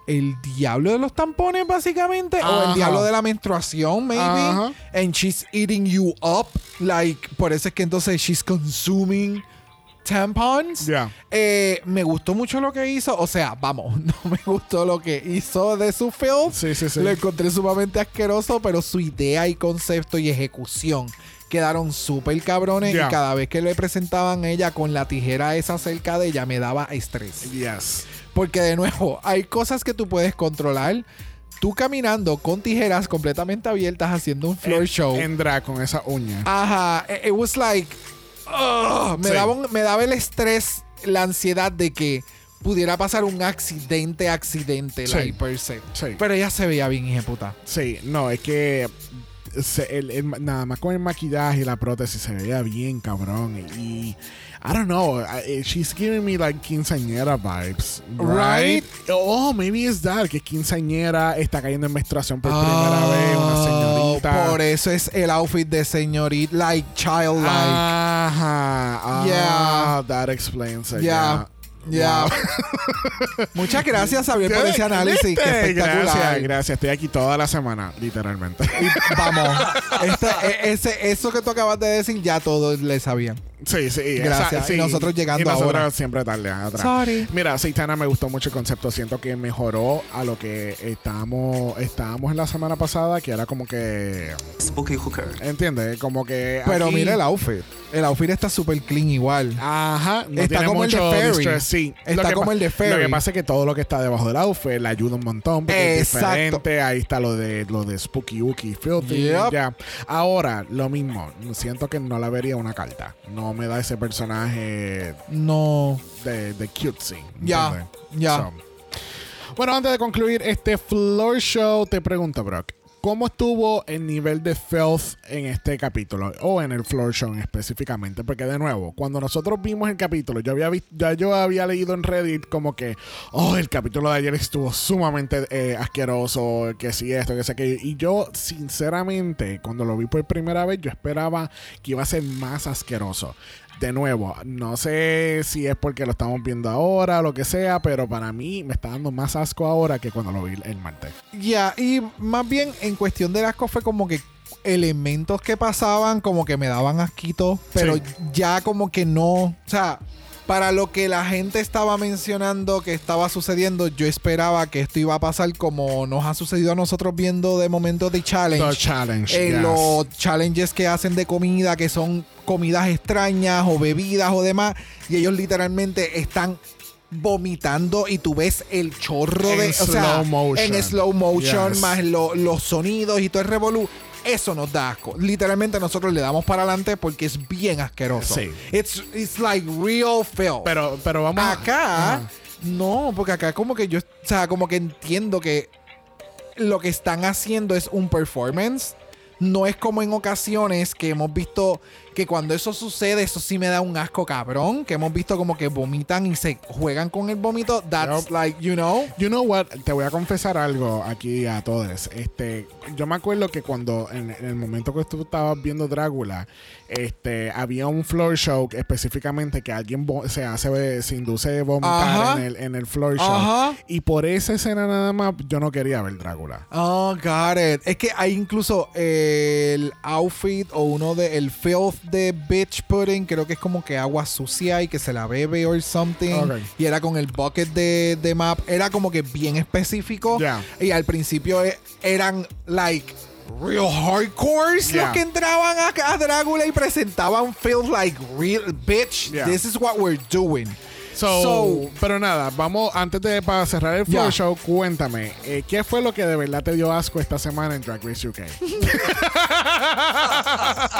el diablo de los tampones básicamente o el diablo de la menstruación maybe. And she's eating you up like por eso es que entonces she's consuming tampons Ya. eh, me gustó mucho lo que hizo. O sea, vamos, no me gustó lo que hizo de su film. Sí, sí, sí. Lo encontré sumamente asqueroso, pero su idea y concepto y ejecución quedaron súper cabrones. Y cada vez que le presentaban a ella con la tijera esa cerca de ella, me daba estrés. Yes. Porque de nuevo, hay cosas que tú puedes controlar. Tú caminando con tijeras completamente abiertas haciendo un floor En- show. En drag con esa uña. Ajá, it, it was like ugh, me, Sí. daba un- me daba el estrés, la ansiedad de que pudiera pasar un accidente, accidente, Sí. like, per se. Sí. Pero ella se veía bien, puta. Sí, no, es que se- el- el- nada más con el maquillaje y la prótesis se veía bien cabrón. Y, I don't know, I- she's giving me like quinceañera vibes. Right? Right. Oh, maybe it's that, que quinceañera, está cayendo en menstruación por primera vez, una señorita. Por eso es el outfit de señorita, like childlike. Ajá. Ah, Yeah. That explains it. Ya. Ya. Wow. Muchas gracias, Xavier, por ese análisis. Espectacular. Gracias, gracias. Estoy aquí toda la semana, literalmente. Y vamos, este- e- ese, eso que tú acabas de decir, ya todos le sabían. Sí, sí. Gracias. esa- Y sí. nosotros llegando Y nosotros ahora. siempre tarde atrás. Sorry. Mira, Saitana me gustó mucho el concepto. Siento que mejoró a lo que estábamos, estábamos en la semana pasada, que era como que. Spooky hooker. ¿Entiendes? Como que. Pero aquí- mira el outfit. El outfit está súper clean igual. Ajá, no Está como el de Fairy. distress, sí. Está Lo que como el de Lo Fairy. que pasa es que todo lo que está debajo del outfit le ayuda un montón porque Exacto. es diferente. Ahí está lo de lo de Spooky Wookie Filthy. Yep. Ya. Ahora, lo mismo. Siento que no la vería una carta. No me da ese personaje No. de, de cutesy. Ya, ya. So. Bueno, antes de concluir este floor show, te pregunto, Brock. ¿Cómo estuvo el nivel de filth en este capítulo? O en el floor show específicamente. Porque de nuevo, cuando nosotros vimos el capítulo, yo había visto, ya yo había leído en Reddit como que, oh, el capítulo de ayer estuvo sumamente eh, asqueroso, que si esto, que sé que. Y yo, sinceramente, cuando lo vi por primera vez, yo esperaba que iba a ser más asqueroso. De nuevo, no sé si es porque lo estamos viendo ahora o lo que sea, pero para mí me está dando más asco ahora que cuando lo vi el martes. Ya, y más bien en cuestión del asco fue como que elementos que pasaban como que me daban asquito, pero Sí. ya como que no, o sea, para lo que la gente estaba mencionando que estaba sucediendo, yo esperaba que esto iba a pasar como nos ha sucedido a nosotros viendo de momentos de challenge. The challenge. en yes. los challenges que hacen de comida, que son comidas extrañas o bebidas o demás, y ellos literalmente están vomitando y tú ves el chorro En de, o sea, slow motion. en slow motion, Yes. más lo- los sonidos y todo el revolú. Eso nos da asco. Literalmente nosotros le damos para adelante porque es bien asqueroso. Sí. It's, it's like real film. Pero, pero vamos acá, Ajá. no, porque acá como que yo, o sea, como que entiendo que lo que están haciendo es un performance. No es como en ocasiones que hemos visto que cuando eso sucede, eso sí me da un asco cabrón. Que hemos visto como que vomitan y se juegan con el vómito. That's like, you know. You know what? Te voy a confesar algo aquí a todos. Este, yo me acuerdo que cuando en, en el momento que tú estabas viendo Drácula, este, había un floor show específicamente que alguien se hace, se induce a vomitar en el, en el floor show. Ajá. Y por esa escena nada más, yo no quería ver Drácula. Oh, got it. Es que hay incluso el outfit o uno de el filth de bitch pudding, creo que es como que agua sucia y que se la bebe or something. Y era con el bucket de, de map. Era como que bien específico. Y al principio eh, eran like real hardcores Yeah. los que entraban a, a Drácula y presentaban filth like real bitch. Yeah. This is what we're doing. So, So- pero nada, vamos, antes de para cerrar el floor show, cuéntame, eh, ¿qué fue lo que de verdad te dio asco esta semana en Drag Race UK?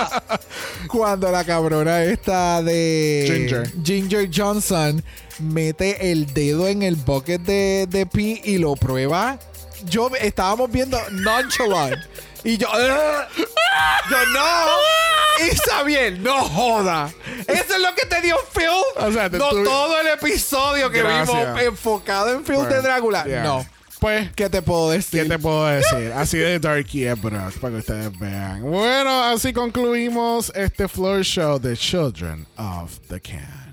cuando la cabrona esta de Ginger. Ginger Johnson mete el dedo en el bucket de, de pee y lo prueba. Yo estábamos viendo Nonchalant y yo, "Ugh". yo no. Isabel, no joda. Eso es lo que te dio Phil. O sea, te no tuve- todo el episodio que Gracias. vimos enfocado en Phil de Bueno, Drácula. yeah. No. Pues, ¿Qué te puedo decir? ¿Qué te puedo decir? Así de darky es Brock, para que ustedes vean. Bueno, así concluimos este floor show de Children of the Can.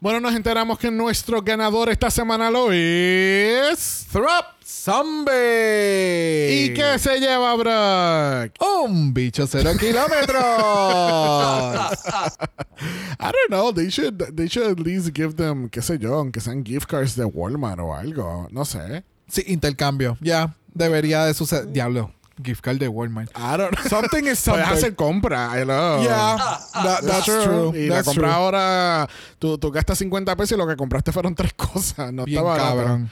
Bueno, nos enteramos que nuestro ganador esta semana lo es... Throp Zombie. ¿Y qué se lleva, Brock? Un bicho cero kilómetros. I don't know. They should, they should at least give them, qué sé yo, aunque sean gift cards de Walmart o algo. No sé. sí, intercambio. Ya, debería de suceder. Diablo, gift card de Walmart. I don't know. Something is Puedes something. hacer compra. I know. Yeah, that- that's true. Y la That's compra true. ahora, tú, tú gastas 50 pesos y lo que compraste fueron tres cosas. No Bien está barato. cabrón.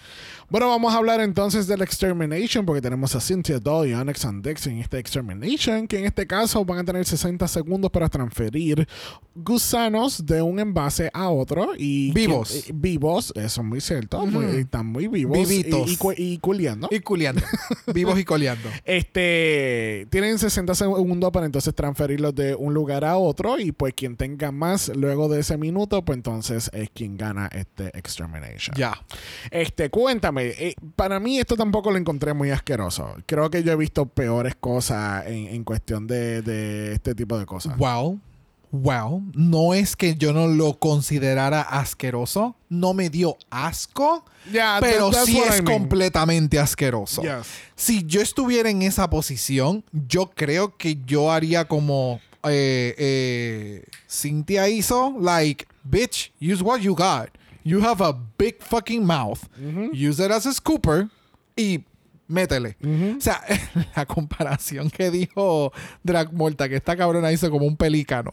Bueno, vamos a hablar entonces del Extermination, porque tenemos a Cynthia Doll y Onyx and Dex en este Extermination, que en este caso van a tener 60 segundos para transferir gusanos de un envase a otro. y Vivos. que- eh, vivos, eso es muy cierto. muy- están muy vivos. Vivitos. Y, y, y culiando. Y culeando. Vivos y coleando. Este tienen 60 segundos para entonces transferirlos de un lugar a otro y pues quien tenga más luego de ese minuto pues entonces es quien gana este extermination. Ya. Este, cuéntame, eh, para mí esto tampoco lo encontré muy asqueroso. Creo que yo he visto peores cosas en, en cuestión de, de este tipo de cosas. Wow. Wow. No es que yo no lo considerara asqueroso. No me dio asco. Yeah, pero sí es I mean. completamente asqueroso. Yes. Si yo estuviera en esa posición, yo creo que yo haría como eh, eh, Cynthia hizo, like, bitch, use what you got. You have a big fucking mouth. Use it as a scooper y métele. O sea, la comparación que dijo Drag Morta, que esta cabrona hizo como un pelícano.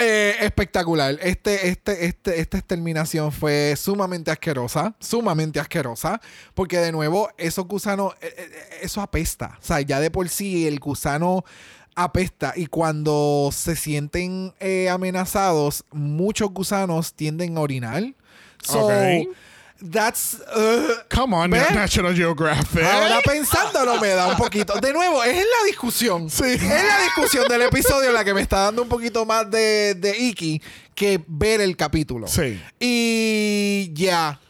Eh, espectacular. Este, este, este, esta exterminación fue sumamente asquerosa. Sumamente asquerosa. Porque de nuevo, esos gusanos, eh, eh, eso apesta. O sea, ya de por sí el gusano apesta. Y cuando se sienten eh, amenazados, muchos gusanos tienden a orinar. So, Ok. that's. uh, Come on, ¿Ves? National Geographic. Ahora pensándolo me da un poquito. De nuevo, es en la discusión. Sí. Es la discusión del episodio la que me está dando un poquito más de, de Iki que ver el capítulo. Sí. Y ya.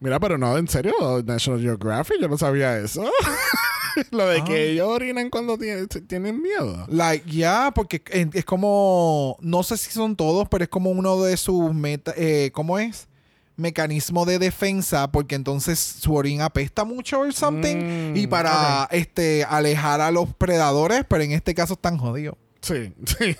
Mira, pero no, en serio, National Geographic, yo no sabía eso. Lo de Ah. que ellos orinan cuando tienen, tienen miedo. Like, ya, porque es, como. No sé si son todos, pero es como uno de sus meta. Eh, ¿Cómo es? Mecanismo de defensa, porque entonces su orín apesta mucho o something. Mm, y para este alejar a los predadores, pero en este caso están jodidos. Sí, sí.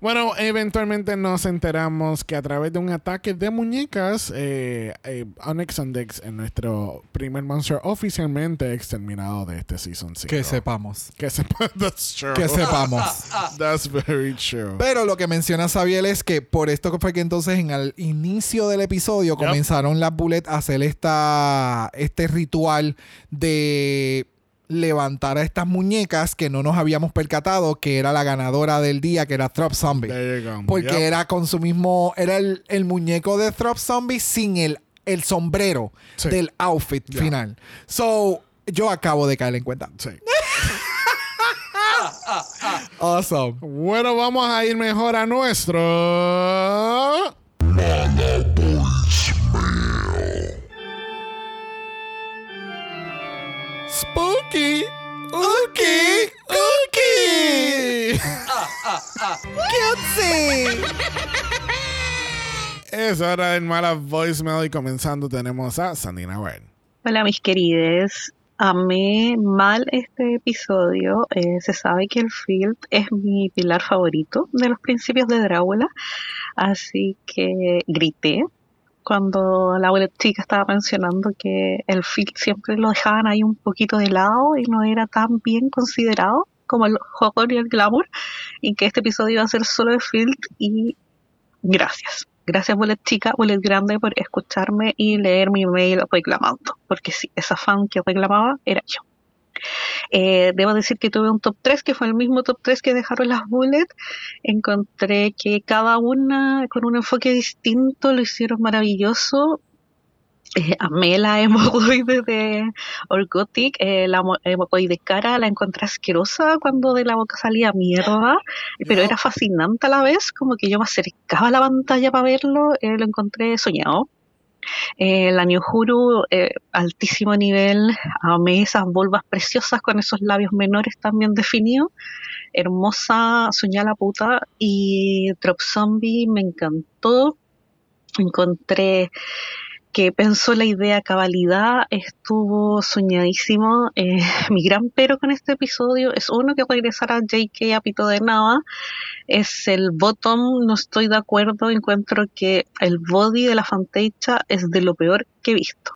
Bueno, eventualmente nos enteramos que a través de un ataque de muñecas, eh, eh, Onyx and Dex en nuestro primer monster oficialmente exterminado de este season 5. Que sepamos. Que sepamos. That's true. Que sepamos. That's very true. Pero lo que menciona Sabiel es que por esto fue que entonces en el inicio del episodio Yep. comenzaron las Bullet a hacer esta, este ritual de levantar a estas muñecas que no nos habíamos percatado que era la ganadora del día, que era Throp Zombie. There you go. Porque Yep. era con su mismo, era el, el muñeco de Throp Zombie sin el, el sombrero Sí. del outfit Ya. final. So, yo acabo de caer en cuenta. Sí. Awesome. Bueno, vamos a ir mejor a nuestro. Spooky. Ookie. Ookie. Es hora del mala voicemail y comenzando tenemos a Sandina Ward. Hola mis querides, amé mal este episodio. Eh, se sabe que el Field es mi pilar favorito de los principios de Drácula, así que grité cuando la abuela chica estaba mencionando que el Field siempre lo dejaban ahí un poquito de lado y no era tan bien considerado como el horror y el glamour y que este episodio iba a ser solo de Field y gracias. Gracias, Bullet Chica, Bullet Grande, por escucharme y leer mi mail reclamando. Porque sí, esa fan que reclamaba era yo. Eh, debo decir que tuve un top 3 que fue el mismo top 3 que dejaron las Bullet. Encontré que cada una con un enfoque distinto lo hicieron maravilloso. Eh, amé la hemorroide de Orgotic, eh, la mo- hemorroide cara la encontré asquerosa cuando de la boca salía mierda, pero era fascinante a la vez, como que yo me acercaba a la pantalla para verlo, eh, lo encontré soñado. Eh, la Nyohuru, eh, altísimo nivel, amé esas volvas preciosas con esos labios menores tan bien definidos, hermosa, soñé a la puta, y Drop Zombie me encantó, encontré que pensó la idea cabalidad, estuvo soñadísimo. Eh, mi gran pero con este episodio es uno que regresar a JK a pito de nada. Es el bottom, no estoy de acuerdo, encuentro que el body de la Fantasia es de lo peor que he visto.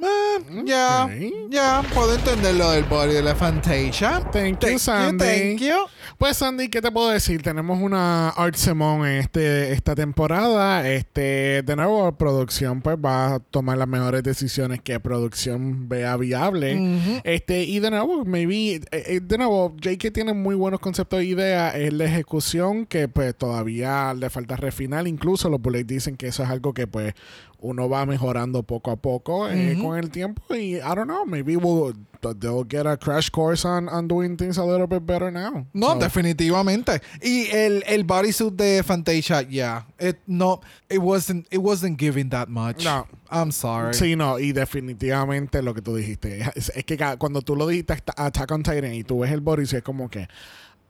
Eh, ya, ya, puedo entender lo del body de la Fantasia. Thank you, Sandy. thank you. Pues Sandy, ¿qué te puedo decir? Tenemos una Art Simone en este, esta temporada. Este, de nuevo, producción pues va a tomar las mejores decisiones que producción vea viable. Este, y de nuevo, maybe, eh, eh, de nuevo, Jake tiene muy buenos conceptos e ideas. Es la ejecución que pues todavía le falta refinar. Incluso los Bullets dicen que eso es algo que pues uno va mejorando poco a poco eh, Ujú. con el tiempo. Y I don't know, maybe we'll, they'll get a crash course on, on doing things a little bit better now. No, So, definitivamente. Y el, el bodysuit de Fantasia, yeah. It, no, it wasn't, it wasn't giving that much. No. I'm sorry. Sí, no, y definitivamente lo que tú dijiste. Es, es que cuando tú lo dijiste Attack on Titan y tú ves el body, es como que,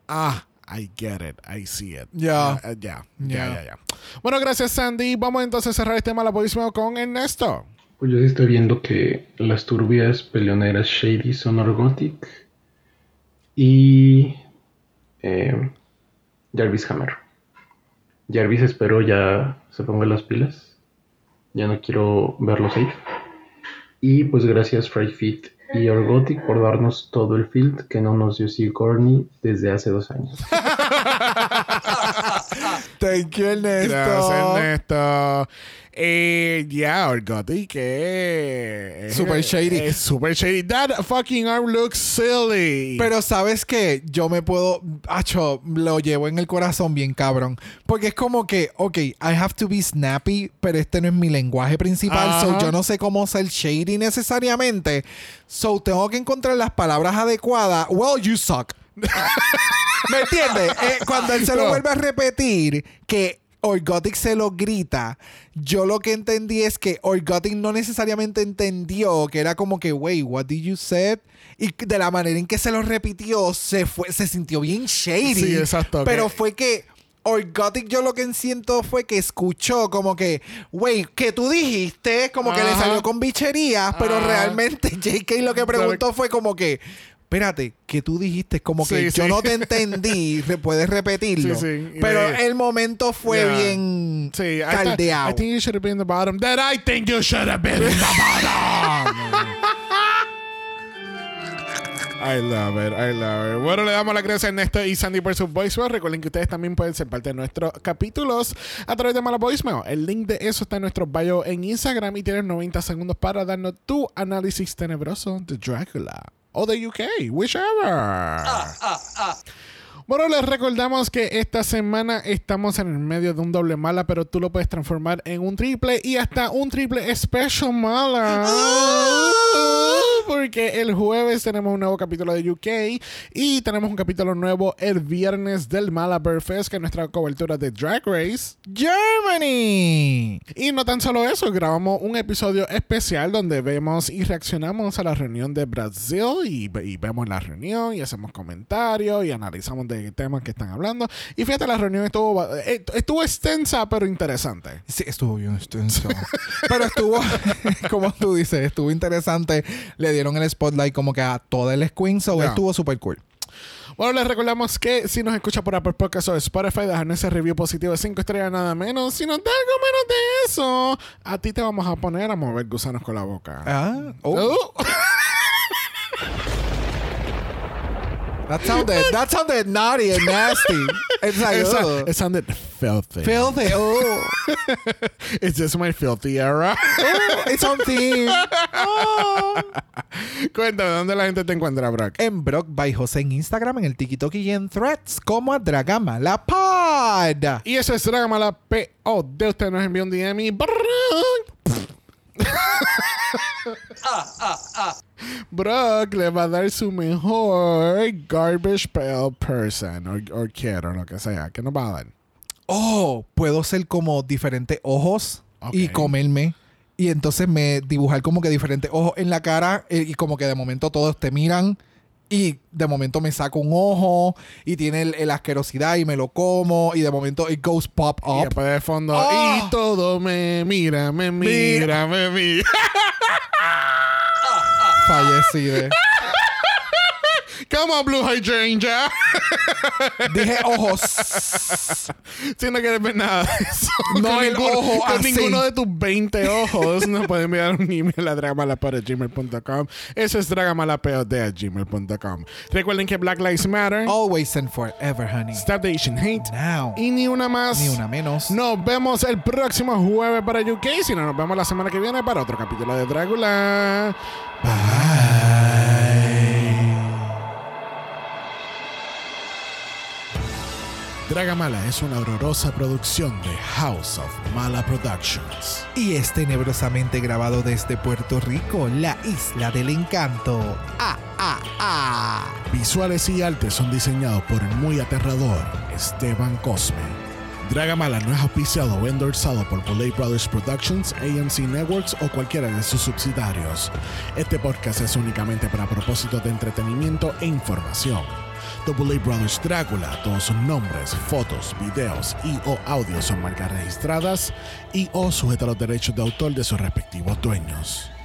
ah, I get it, I see it. Ya. Ah, ya, ya, Ya. ya. Bueno, gracias, Sandy. Vamos entonces a cerrar este malapoísmo con Ernesto. Pues yo sí estoy viendo que las turbias peleoneras Shady son Orgotic y eh, Jarvis Hammer. Jarvis espero ya se ponga las pilas. Ya no quiero verlo safe. Y pues gracias Fright Feet y Orgotic por darnos todo el field que no nos dio Sigourney desde hace dos años. Thank you, Ernesto. Gracias, Ernesto. Eh, ya, Orgotti, que es Super shady. Es super shady. That fucking arm looks silly. Pero sabes que yo me puedo, acho, lo llevo en el corazón bien cabrón. Porque es como que, ok, I have to be snappy, pero este no es mi lenguaje principal. So yo no sé cómo ser shady necesariamente. So tengo que encontrar las palabras adecuadas. Well, you suck. ¿Me entiendes? Eh, cuando él se lo No. vuelve a repetir, que Orgotic se lo grita, yo lo que entendí es que Orgotic no necesariamente entendió que era como que, wait, what did you say? Y de la manera en que se lo repitió, se fue, se sintió bien shady. Sí, exacto, Pero fue que Orgotic yo lo que siento fue que escuchó como que, wait, que tú dijiste, como que le salió con bicherías, pero realmente JK lo que preguntó fue como que, espérate, que tú dijiste como que Sí, yo no te entendí, puedes repetirlo. Sí, sí. Pero el momento fue Yeah. bien Sí, I, caldeado. I think you should have been in the bottom. That I think you should have been in the bottom. I love it, I love it. Bueno, le damos las gracias a Ernesto y Sandy por su voicemail. Recuerden que ustedes también pueden ser parte de nuestros capítulos a través de Mala Voicemail. El link de eso está en nuestro bio en Instagram y tienes 90 segundos para darnos tu análisis tenebroso de Dracula o de UK, whichever. Bueno, les recordamos que esta semana estamos en el medio de un doble mala, pero tú lo puedes transformar en un triple y hasta un triple special mala. Porque el jueves tenemos un nuevo capítulo de UK y tenemos un capítulo nuevo el viernes del Malabar Fest, que es nuestra cobertura de Drag Race. Germany. Y no tan solo eso, grabamos un episodio especial donde vemos y reaccionamos a la reunión de Brasil y, y vemos la reunión y hacemos comentarios y analizamos de temas que están hablando. Y fíjate, la reunión estuvo, eh, estuvo extensa pero interesante. Sí, estuvo bien extenso. Pero estuvo, como tú dices, estuvo interesante. Le dieron el spotlight como que a todo el Queen, so Ya. estuvo super cool. Bueno, les recordamos que si nos escucha por Apple Podcast o Spotify, dejarnos ese review positivo de 5 estrellas nada menos. Si nos da algo menos de eso, a ti te vamos a poner a mover gusanos con la boca. Ah, oh. Oh. That sounded, that sounded naughty and nasty. It's like, It, oh. it sounded filthy. filthy. Oh, It's just my filthy era. oh, it's on theme. Oh. Cuéntame, ¿dónde la gente te encuentra, Brock? En Brock by José en Instagram, en el TikTok y en Threads como a Dragama la Pod. Y eso es Dragamala P.O. De usted nos envió un DM y... Brock. Le va a dar su mejor garbage pail person o, o quiero, lo que sea. ¿Qué nos va a dar? Oh, puedo ser como diferentes ojos y Ok. comerme. Y entonces me dibujar como que diferentes ojos en la cara eh, y como que de momento todos te miran y de momento me saco un ojo y tiene el, el asquerosidad y me lo como y de momento it goes pop Y up. después de fondo... Oh. Y todo me mira, me mira, me mira. Fallecide. Come on, Blue Hydrangea. Dije ojos. si no quieres ver nada de eso. No con el ojo con así. ninguno de tus 20 ojos nos pueden enviar un email a dragamalapod.gmail.com. Eso es dragamalapod.gmail.com. Recuerden que Black Lives Matter. Always and forever, honey. Stop the Asian Hate. Now. Y ni una más. Ni una menos. Nos vemos el próximo jueves para UK. Si no, nos vemos la semana que viene para otro capítulo de Drácula. Dragamala es una horrorosa producción de House of Mala Productions. Y es tenebrosamente grabado desde Puerto Rico, la isla del encanto. Ah, ah, ah. Visuales y artes son diseñados por el muy aterrador Esteban Cosme. Dragamala no es auspiciado o endorsado por Bullet Brothers Productions, AMC Networks o cualquiera de sus subsidiarios. Este podcast es únicamente para propósitos de entretenimiento e información. The Bullet Brothers Drácula, todos sus nombres, fotos, videos y o audios son marcas registradas y o sujeta a los derechos de autor de sus respectivos dueños.